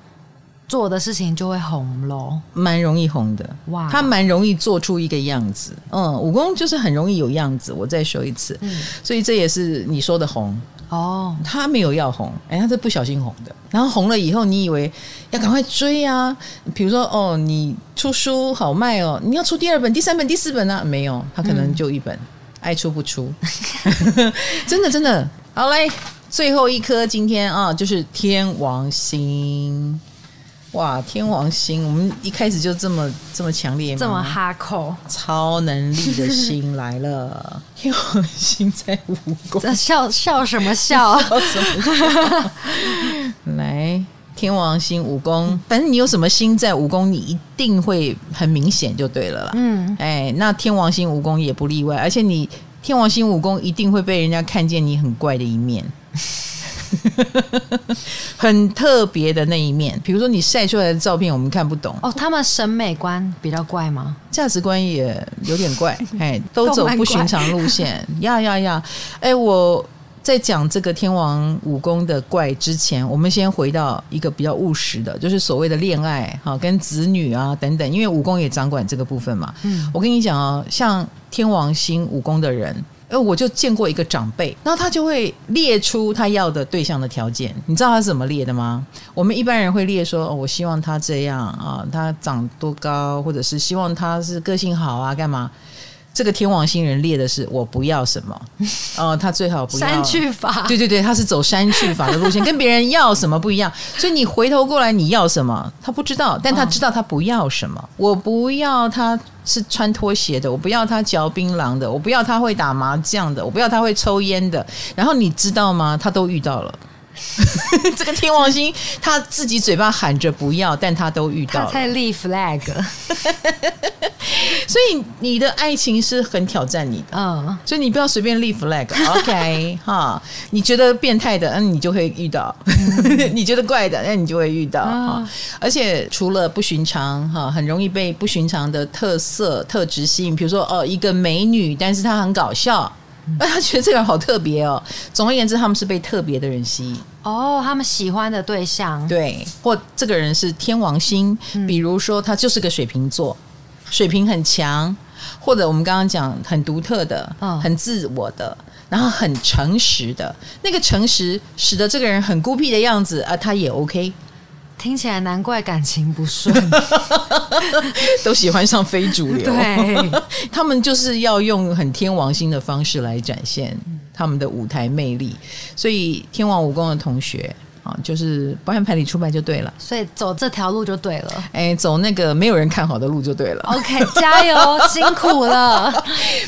做的事情就会红喽，蛮容易红的哇！他蛮容易做出一个样子，嗯，武功就是很容易有样子。我再说一次，嗯，所以这也是你说的红哦。他没有要红，哎，他是不小心红的。然后红了以后，你以为要赶快追啊？比如说，哦，你出书好卖哦，你要出第二本、第三本、第四本啊？没有，他可能就一本。爱出不出，(laughs) 真的真的。好嘞，最后一颗今天啊，就是天王星。哇，天王星，我们一开始就这么这么强烈吗？这么哈扣，超能力的星来了。(laughs) 天王星在五宫，笑笑什么笑？笑什么笑？(laughs) 来，天王星五宫，反正你有什么星在五宫，你一定会很明显就对了啦。嗯，哎，那天王星五宫也不例外，而且你天王星五宫一定会被人家看见你很怪的一面。(laughs) 很特别的那一面，比如说你晒出来的照片，我们看不懂哦。他们审美观比较怪吗？价值观也有点怪，(laughs) 哎，都走不寻常路线。呀呀呀！哎，我在讲这个天王武功的怪之前，我们先回到一个比较务实的，就是所谓的恋爱哈，跟子女啊等等，因为武功也掌管这个部分嘛。嗯，我跟你讲哦，像天王星武功的人。呃，我就见过一个长辈，然后他就会列出他要的对象的条件。你知道他是怎么列的吗？我们一般人会列说，哦，我希望他这样啊，他长多高，或者是希望他是个性好啊，干嘛？这个天王星人列的是我不要什么，(laughs) 哦，他最好不要删去法，对对对，他是走删去法的路线，跟别人要什么不一样。所以你回头过来你要什么，他不知道，但他知道他不要什么。我不要他是穿拖鞋的，我不要他嚼槟榔的，我不要他会打麻将的，我不要他会抽烟的。然后你知道吗？他都遇到了。(laughs) 这个天王星他自己嘴巴喊着不要，但他都遇到了。他在立 flag，所以你的爱情是很挑战你的。嗯，所以你不要随便立 flag。(laughs) OK，哈，你觉得变态的，嗯，你就会遇到；(laughs) 你觉得怪的，那你就会遇到。哈，而且除了不寻常，哈，很容易被不寻常的特色特质吸引。比如说，哦，一个美女，但是她很搞笑。(laughs) 哎，他觉得这个人好特别哦。总而言之，他们是被特别的人吸引哦。他们喜欢的对象，对，或这个人是天王星，比如说他就是个水瓶座，水瓶很强，或者我们刚刚讲很独特的，很自我的，然后很诚实的。那个诚实使得这个人很孤僻的样子啊，他也 OK。听起来难怪感情不顺，(laughs) 都喜欢上非主流。对，(laughs) 他们就是要用很天王星的方式来展现他们的舞台魅力。所以天王武功的同学啊，就是不按牌理出牌就对了。所以走这条路就对了。哎，走那个没有人看好的路就对了。OK，加油，(laughs) 辛苦了。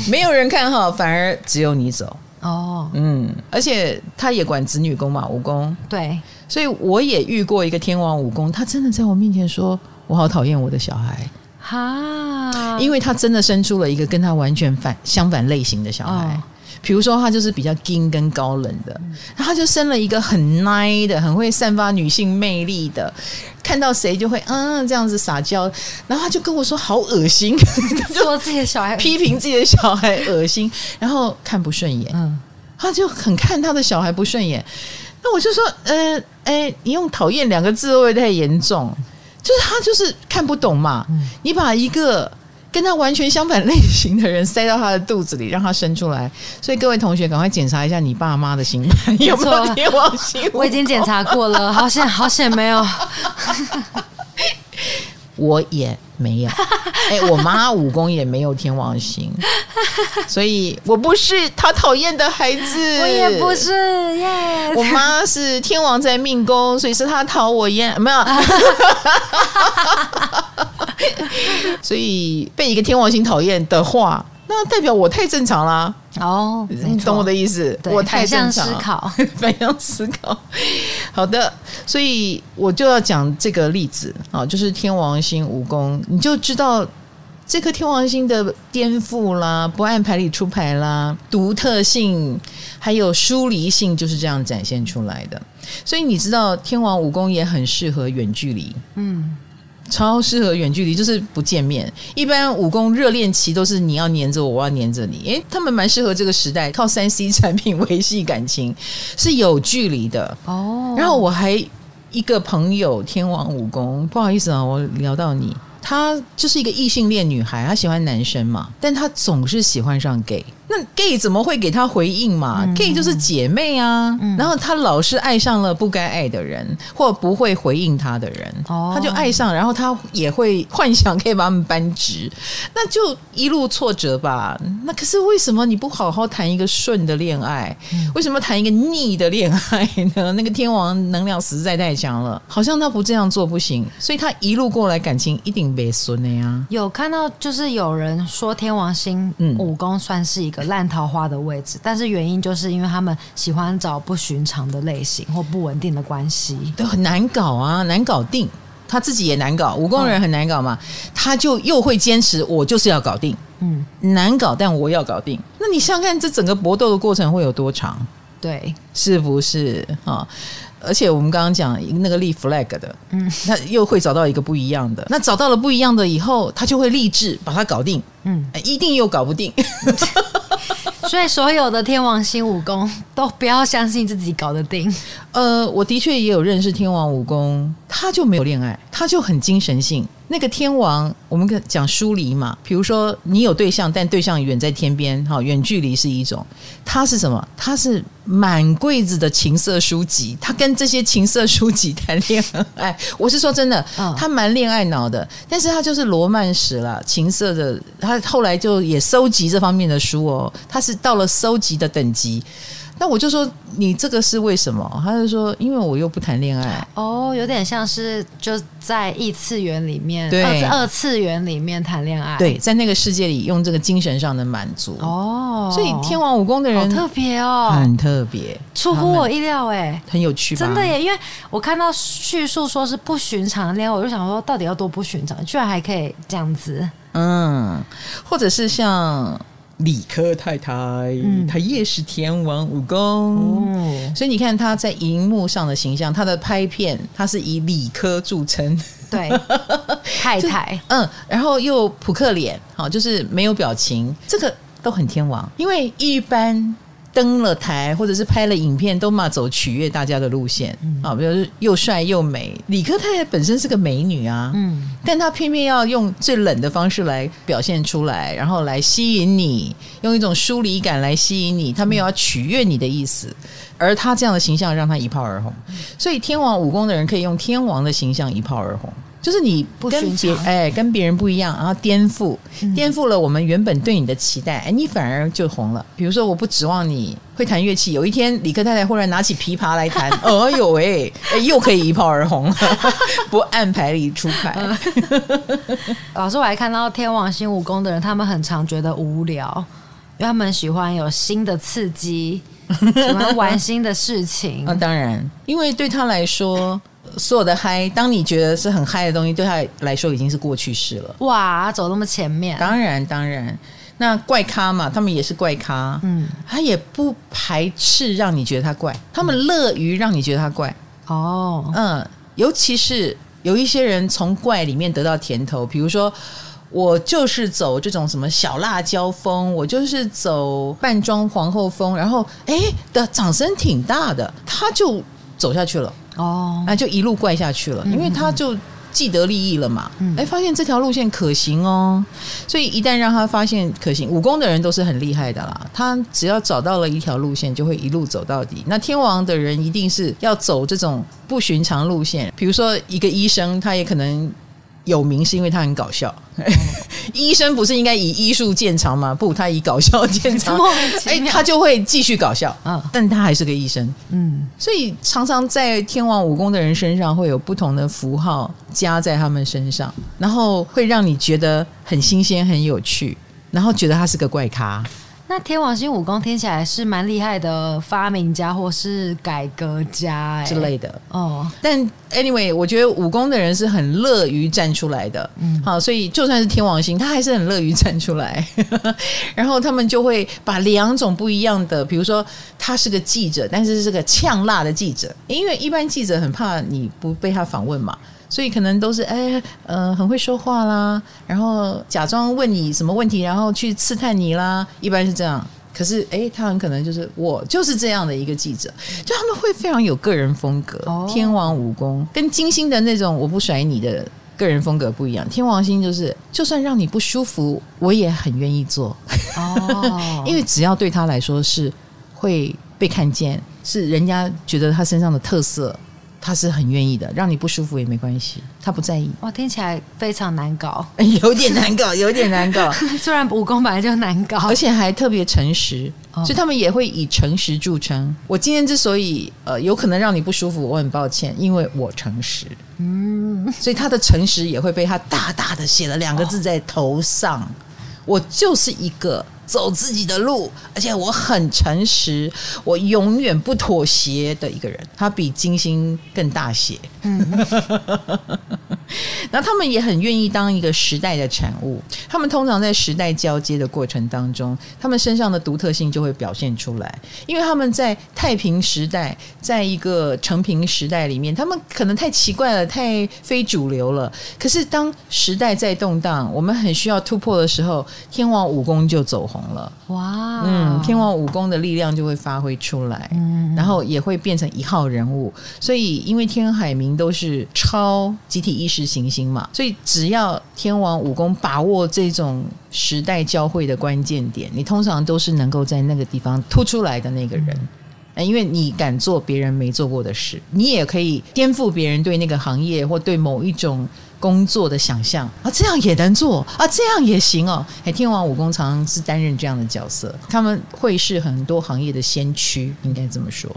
没有人看好，反而只有你走。哦，嗯，而且他也管子女宫嘛，武功。对。所以我也遇过一个天王武功，他真的在我面前说：“我好讨厌我的小孩。”哈，因为他真的生出了一个跟他完全反相反类型的小孩。哦、比如说，他就是比较硬跟高冷的，然后他就生了一个很 nice 的、很会散发女性魅力的，看到谁就会嗯这样子撒娇。然后他就跟我说：“好恶心，(laughs) 说自己的小孩批评自己的小孩恶心，然后看不顺眼。”嗯，他就很看他的小孩不顺眼。那我就说，呃，哎、欸，你用“讨厌”两个字会不会太严重？就是他就是看不懂嘛。嗯、你把一个跟他完全相反类型的人塞到他的肚子里，让他生出来。所以各位同学，赶快检查一下你爸妈的心盘有没有天王星。我已经检查过了，好险，好险，没有。(laughs) 我也没有，(laughs) 哎、欸，我妈武功也没有天王星，(laughs) 所以我不是她讨厌的孩子，我也不是耶。Yeah. 我妈是天王在命宫，所以是她讨我厌，没有。(laughs) 所以被一个天王星讨厌的话，那代表我太正常啦。哦，你懂我的意思？我太正常。反向思考，(laughs) 反向思考。好的，所以我就要讲这个例子啊，就是天王星五宫，你就知道这颗天王星的颠覆啦，不按牌理出牌啦，独特性还有疏离性就是这样展现出来的。所以你知道天王五宫也很适合远距离，嗯。超适合远距离，就是不见面。一般武功热恋期都是你要黏着我，我要黏着你。诶，他们蛮适合这个时代，靠三 C 产品维系感情，是有距离的哦。然后我还一个朋友天王武功，不好意思啊，我聊到你，她就是一个异性恋女孩，她喜欢男生嘛，但她总是喜欢上 gay。那 gay 怎么会给他回应嘛？嗯，gay 就是姐妹啊。嗯，然后他老是爱上了不该爱的人，或不会回应他的人，哦，她就爱上，然后他也会幻想可以把他们扳直，那就一路挫折吧。那可是为什么你不好好谈一个顺的恋爱？为什么谈一个逆的恋爱呢？那个天王能量实在太强了，好像他不这样做不行，所以他一路过来感情一定没损的呀。有看到就是有人说天王星武功算是一个。烂桃花的位置，但是原因就是因为他们喜欢找不寻常的类型或不稳定的关系，都很难搞啊，难搞定。他自己也难搞，武功人很难搞嘛，哦、他就又会坚持，我就是要搞定，嗯，难搞，但我要搞定。那你想想看，这整个搏斗的过程会有多长？对，是不是啊？而且我们刚刚讲那个立 flag 的，嗯，他又会找到一个不一样的。那找到了不一样的以后，他就会立志把它搞定，嗯，一定又搞不定。(laughs) 所以所有的天王星武功都不要相信自己搞得定。呃，我的确也有认识天王武功，他就没有恋爱，他就很精神性。那个天王，我们讲疏离嘛，比如说你有对象，但对象远在天边，哈，远距离是一种。他是什么？他是满柜子的情色书籍，他跟这些情色书籍谈恋爱。我是说真的，他蛮恋爱脑的，但是他就是罗曼史了，情色的。他后来就也收集这方面的书哦，他是到了收集的等级。那我就说你这个是为什么？他就说因为我又不谈恋爱哦，有点像是就在异次元里面，对，二次元里面谈恋爱，对，在那个世界里用这个精神上的满足哦。所以天王武功的人好特别哦，很特别，出乎我意料哎，很有趣，真的耶！因为我看到叙述说是不寻常的恋爱，我就想说到底要多不寻常，居然还可以这样子，嗯，或者是像。理科太太，嗯、她也是天王武功，哦、所以你看她在荧幕上的形象，她的拍片，她是以理科著称，对，(laughs) 太太，嗯，然后又扑克脸，好，就是没有表情，这个都很天王，因为一般。登了台或者是拍了影片，都嘛走取悦大家的路线啊，比如说又帅又美。李克太太本身是个美女啊，嗯，但她偏偏要用最冷的方式来表现出来，然后来吸引你，用一种疏离感来吸引你，她没有要取悦你的意思，而她这样的形象让她一炮而红。所以天王武功的人可以用天王的形象一炮而红。就是你跟别哎跟别人不一样，然后颠覆颠覆了我们原本对你的期待，哎，你反而就红了。比如说，我不指望你会弹乐器，有一天李克太太忽然拿起琵琶来弹，哦 (laughs) 呦喂，哎又可以一炮而红了，(laughs) 不按牌理出牌。(laughs) 老师，我还看到天王星武功的人，他们很常觉得无聊，因为他们喜欢有新的刺激，喜欢玩新的事情。那当然，因为对他来说。所有的嗨，当你觉得是很嗨的东西，对他来说已经是过去式了。哇，走那么前面，当然当然。那怪咖嘛，他们也是怪咖，嗯，他也不排斥让你觉得他怪，他们乐于让你觉得他怪。哦，嗯，尤其是有一些人从怪里面得到甜头，比如说我就是走这种什么小辣椒风，我就是走扮装皇后风，然后哎的掌声挺大的，他就走下去了。哦，那就一路怪下去了，因为他就既得利益了嘛。哎、嗯，发现这条路线可行哦，所以一旦让他发现可行，武功的人都是很厉害的啦。他只要找到了一条路线，就会一路走到底。那天王的人一定是要走这种不寻常路线，比如说一个医生，他也可能。有名是因为他很搞笑，(laughs) 医生不是应该以医术见长吗？不，他以搞笑见长，(laughs) 哎，他就会继续搞笑，嗯，但他还是个医生，嗯，所以常常在天王武功的人身上会有不同的符号加在他们身上，然后会让你觉得很新鲜、很有趣，然后觉得他是个怪咖。那天王星武功听起来是蛮厉害的发明家或是改革家、欸、之类的哦。但 anyway，我觉得武功的人是很乐于站出来的。嗯，好，所以就算是天王星，他还是很乐于站出来。(laughs) 然后他们就会把两种不一样的，比如说他是个记者，但是是个呛辣的记者，因为一般记者很怕你不被他访问嘛。所以可能都是哎，呃，很会说话啦，然后假装问你什么问题，然后去刺探你啦，一般是这样。可是哎，他很可能就是我就是这样的一个记者，就他们会非常有个人风格。哦、天王武功跟金星的那种我不甩你的个人风格不一样。天王星就是，就算让你不舒服，我也很愿意做。哦，(laughs) 因为只要对他来说是会被看见，是人家觉得他身上的特色。他是很愿意的，让你不舒服也没关系，他不在意。哇，听起来非常难搞，(laughs) 有点难搞，有点难搞。(laughs) 虽然武功本来就难搞，而且还特别诚实，哦、所以他们也会以诚实著称。我今天之所以呃有可能让你不舒服，我很抱歉，因为我诚实。嗯，所以他的诚实也会被他大大的写了两个字在头上。哦、我就是一个。走自己的路，而且我很诚实，我永远不妥协的一个人。他比金星更大写，嗯，(laughs) 然后他们也很愿意当一个时代的产物。他们通常在时代交接的过程当中，他们身上的独特性就会表现出来。因为他们在太平时代，在一个成平时代里面，他们可能太奇怪了，太非主流了。可是当时代在动荡，我们很需要突破的时候，天王武功就走红。了哇，嗯，天王武功的力量就会发挥出来，嗯，然后也会变成一号人物。所以，因为天海明都是超集体意识行星嘛，所以只要天王武功把握这种时代交汇的关键点，你通常都是能够在那个地方突出来的那个人。嗯，因为你敢做别人没做过的事，你也可以颠覆别人对那个行业或对某一种。工作的想象啊，这样也能做啊，这样也行哦。哎，天王武功常常是担任这样的角色，他们会是很多行业的先驱，应该这么说。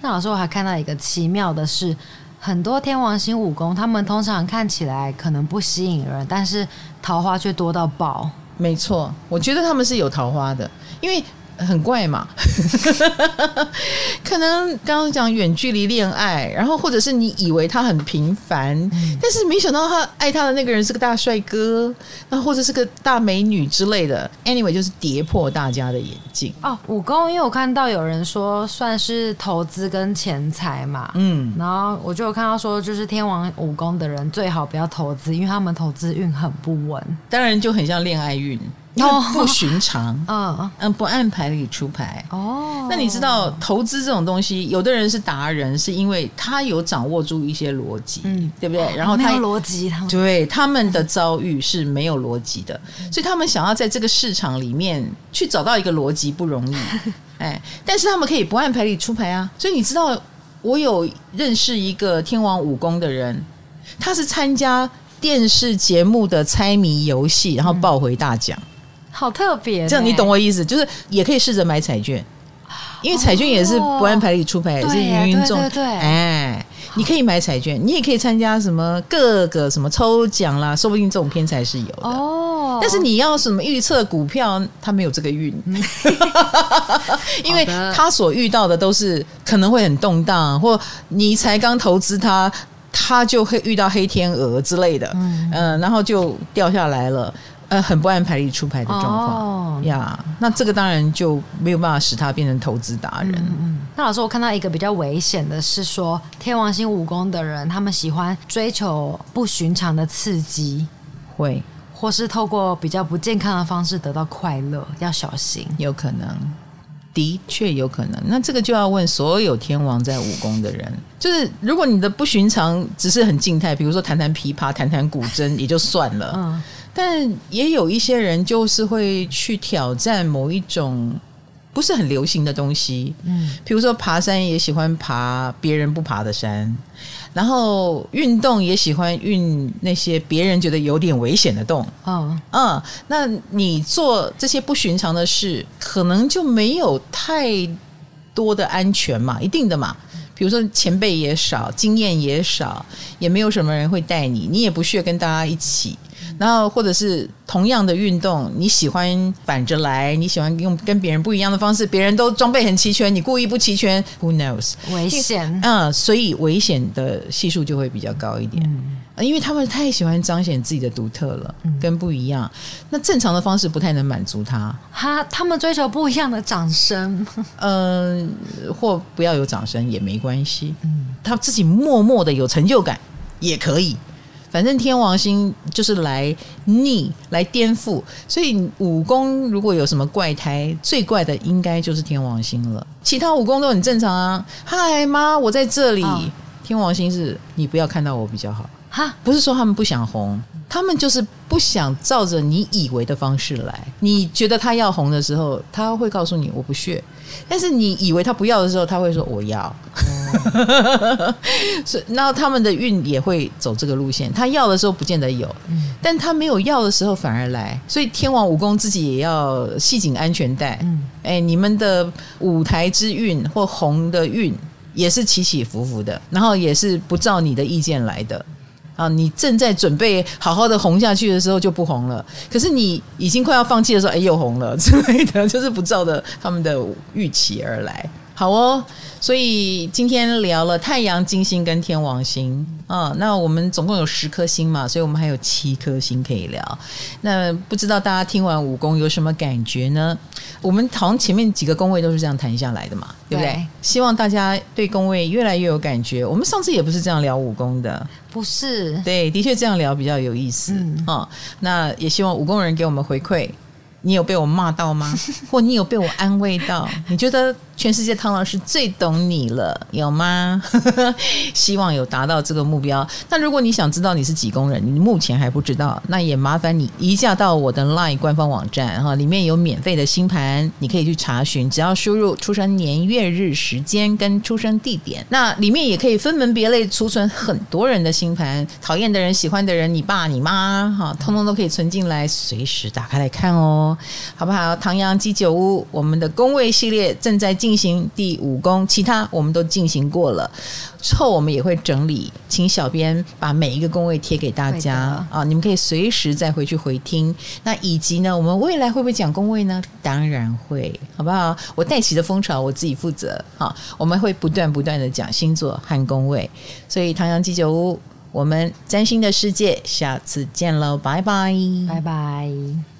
那老师，我还看到一个奇妙的是，很多天王星武功，他们通常看起来可能不吸引人，但是桃花却多到爆。没错，我觉得他们是有桃花的，因为。很怪嘛，(laughs) 可能刚刚讲远距离恋爱，然后或者是你以为他很平凡，嗯、但是没想到他爱他的那个人是个大帅哥，那或者是个大美女之类的。Anyway，就是跌破大家的眼镜哦。武功，因为我看到有人说算是投资跟钱财嘛，嗯，然后我就有看到说，就是天王武功的人最好不要投资，因为他们投资运很不稳。当然就很像恋爱运。因为不寻常，(laughs) 嗯嗯，不按牌理出牌。哦，那你知道投资这种东西，有的人是达人，是因为他有掌握住一些逻辑，嗯，对不对？然后他有逻辑，他们对他们的遭遇是没有逻辑的，所以他们想要在这个市场里面去找到一个逻辑不容易。(laughs) 哎，但是他们可以不按牌理出牌啊。所以你知道，我有认识一个天王武功的人，他是参加电视节目的猜谜游戏，然后抱回大奖。好特别，这样你懂我意思，就是也可以试着买彩券，因为彩券也是不按牌理出牌，也是芸芸众。对，哎，你可以买彩券，你也可以参加什么各个什么抽奖啦，说不定这种偏财是有的哦。但是你要什么预测股票，他没有这个运，(laughs) 因为他所遇到的都是可能会很动荡，或你才刚投资他，他就会遇到黑天鹅之类的，嗯，然后就掉下来了。呃，很不按牌理出牌的状况呀，那这个当然就没有办法使他变成投资达人。嗯，嗯，那老师，我看到一个比较危险的是说，天王星武功的人，他们喜欢追求不寻常的刺激，会或是透过比较不健康的方式得到快乐，要小心。有可能，的确有可能。那这个就要问所有天王在武功的人，就是如果你的不寻常只是很静态，比如说弹弹琵琶、弹弹古筝，也就算了。嗯。但也有一些人就是会去挑战某一种不是很流行的东西，嗯，比如说爬山也喜欢爬别人不爬的山，然后运动也喜欢运那些别人觉得有点危险的动，哦嗯，那你做这些不寻常的事，可能就没有太多的安全嘛，一定的嘛。比如说前辈也少，经验也少，也没有什么人会带你，你也不需要跟大家一起。然后，或者是同样的运动，你喜欢反着来，你喜欢用跟别人不一样的方式，别人都装备很齐全，你故意不齐全，Who knows？危险。嗯，所以危险的系数就会比较高一点。嗯，因为他们太喜欢彰显自己的独特了，嗯，跟不一样。那正常的方式不太能满足他。他他们追求不一样的掌声，嗯，(laughs) 或不要有掌声也没关系。嗯，他自己默默的有成就感也可以。反正天王星就是来逆、来颠覆，所以武功如果有什么怪胎，最怪的应该就是天王星了。其他武功都很正常啊。嗨妈，我在这里。哦、天王星是你不要看到我比较好哈，不是说他们不想红，他们就是不想照着你以为的方式来。你觉得他要红的时候，他会告诉你我不屑；但是你以为他不要的时候，他会说我要。(laughs) 所以，然后他们的运也会走这个路线。他要的时候不见得有，但他没有要的时候反而来。所以天王武功自己也要系紧安全带。嗯哎，你们的舞台之运或红的运也是起起伏伏的，然后也是不照你的意见来的。啊，你正在准备好好的红下去的时候就不红了，可是你已经快要放弃的时候，哎，又红了之类的，就是不照着他们的预期而来。好哦，所以今天聊了太阳、金星跟天王星啊，那我们总共有十颗星嘛，所以我们还有七颗星可以聊。那不知道大家听完武功有什么感觉呢？我们好像前面几个宫位都是这样谈下来的嘛，对不对？对，希望大家对宫位越来越有感觉。我们上次也不是这样聊武功的，不是？对，的确这样聊比较有意思。嗯，啊，那也希望武功人给我们回馈。你有被我骂到吗？(laughs) 或你有被我安慰到？你觉得全世界汤老师最懂你了，有吗？(laughs) 希望有达到这个目标。那如果你想知道你是几工人，你目前还不知道，那也麻烦你移驾到我的 LINE 官方网站哈，里面有免费的星盘，你可以去查询，只要输入出生年月日时间跟出生地点，那里面也可以分门别类储存很多人的星盘，讨厌的人、喜欢的人，你爸你妈哈，通通都可以存进来，随时打开来看哦。好不好？唐阳鸡酒屋，我们的工位系列正在进行第五宫，其他我们都进行过了。之后我们也会整理，请小编把每一个宫位贴给大家啊，你们可以随时再回去回听。那以及呢，我们未来会不会讲宫位呢？当然会，好不好？我带起的风潮，我自己负责。好，我们会不断不断的讲星座和宫位。所以唐阳鸡酒屋，我们占星的世界，下次见喽，拜拜，拜拜。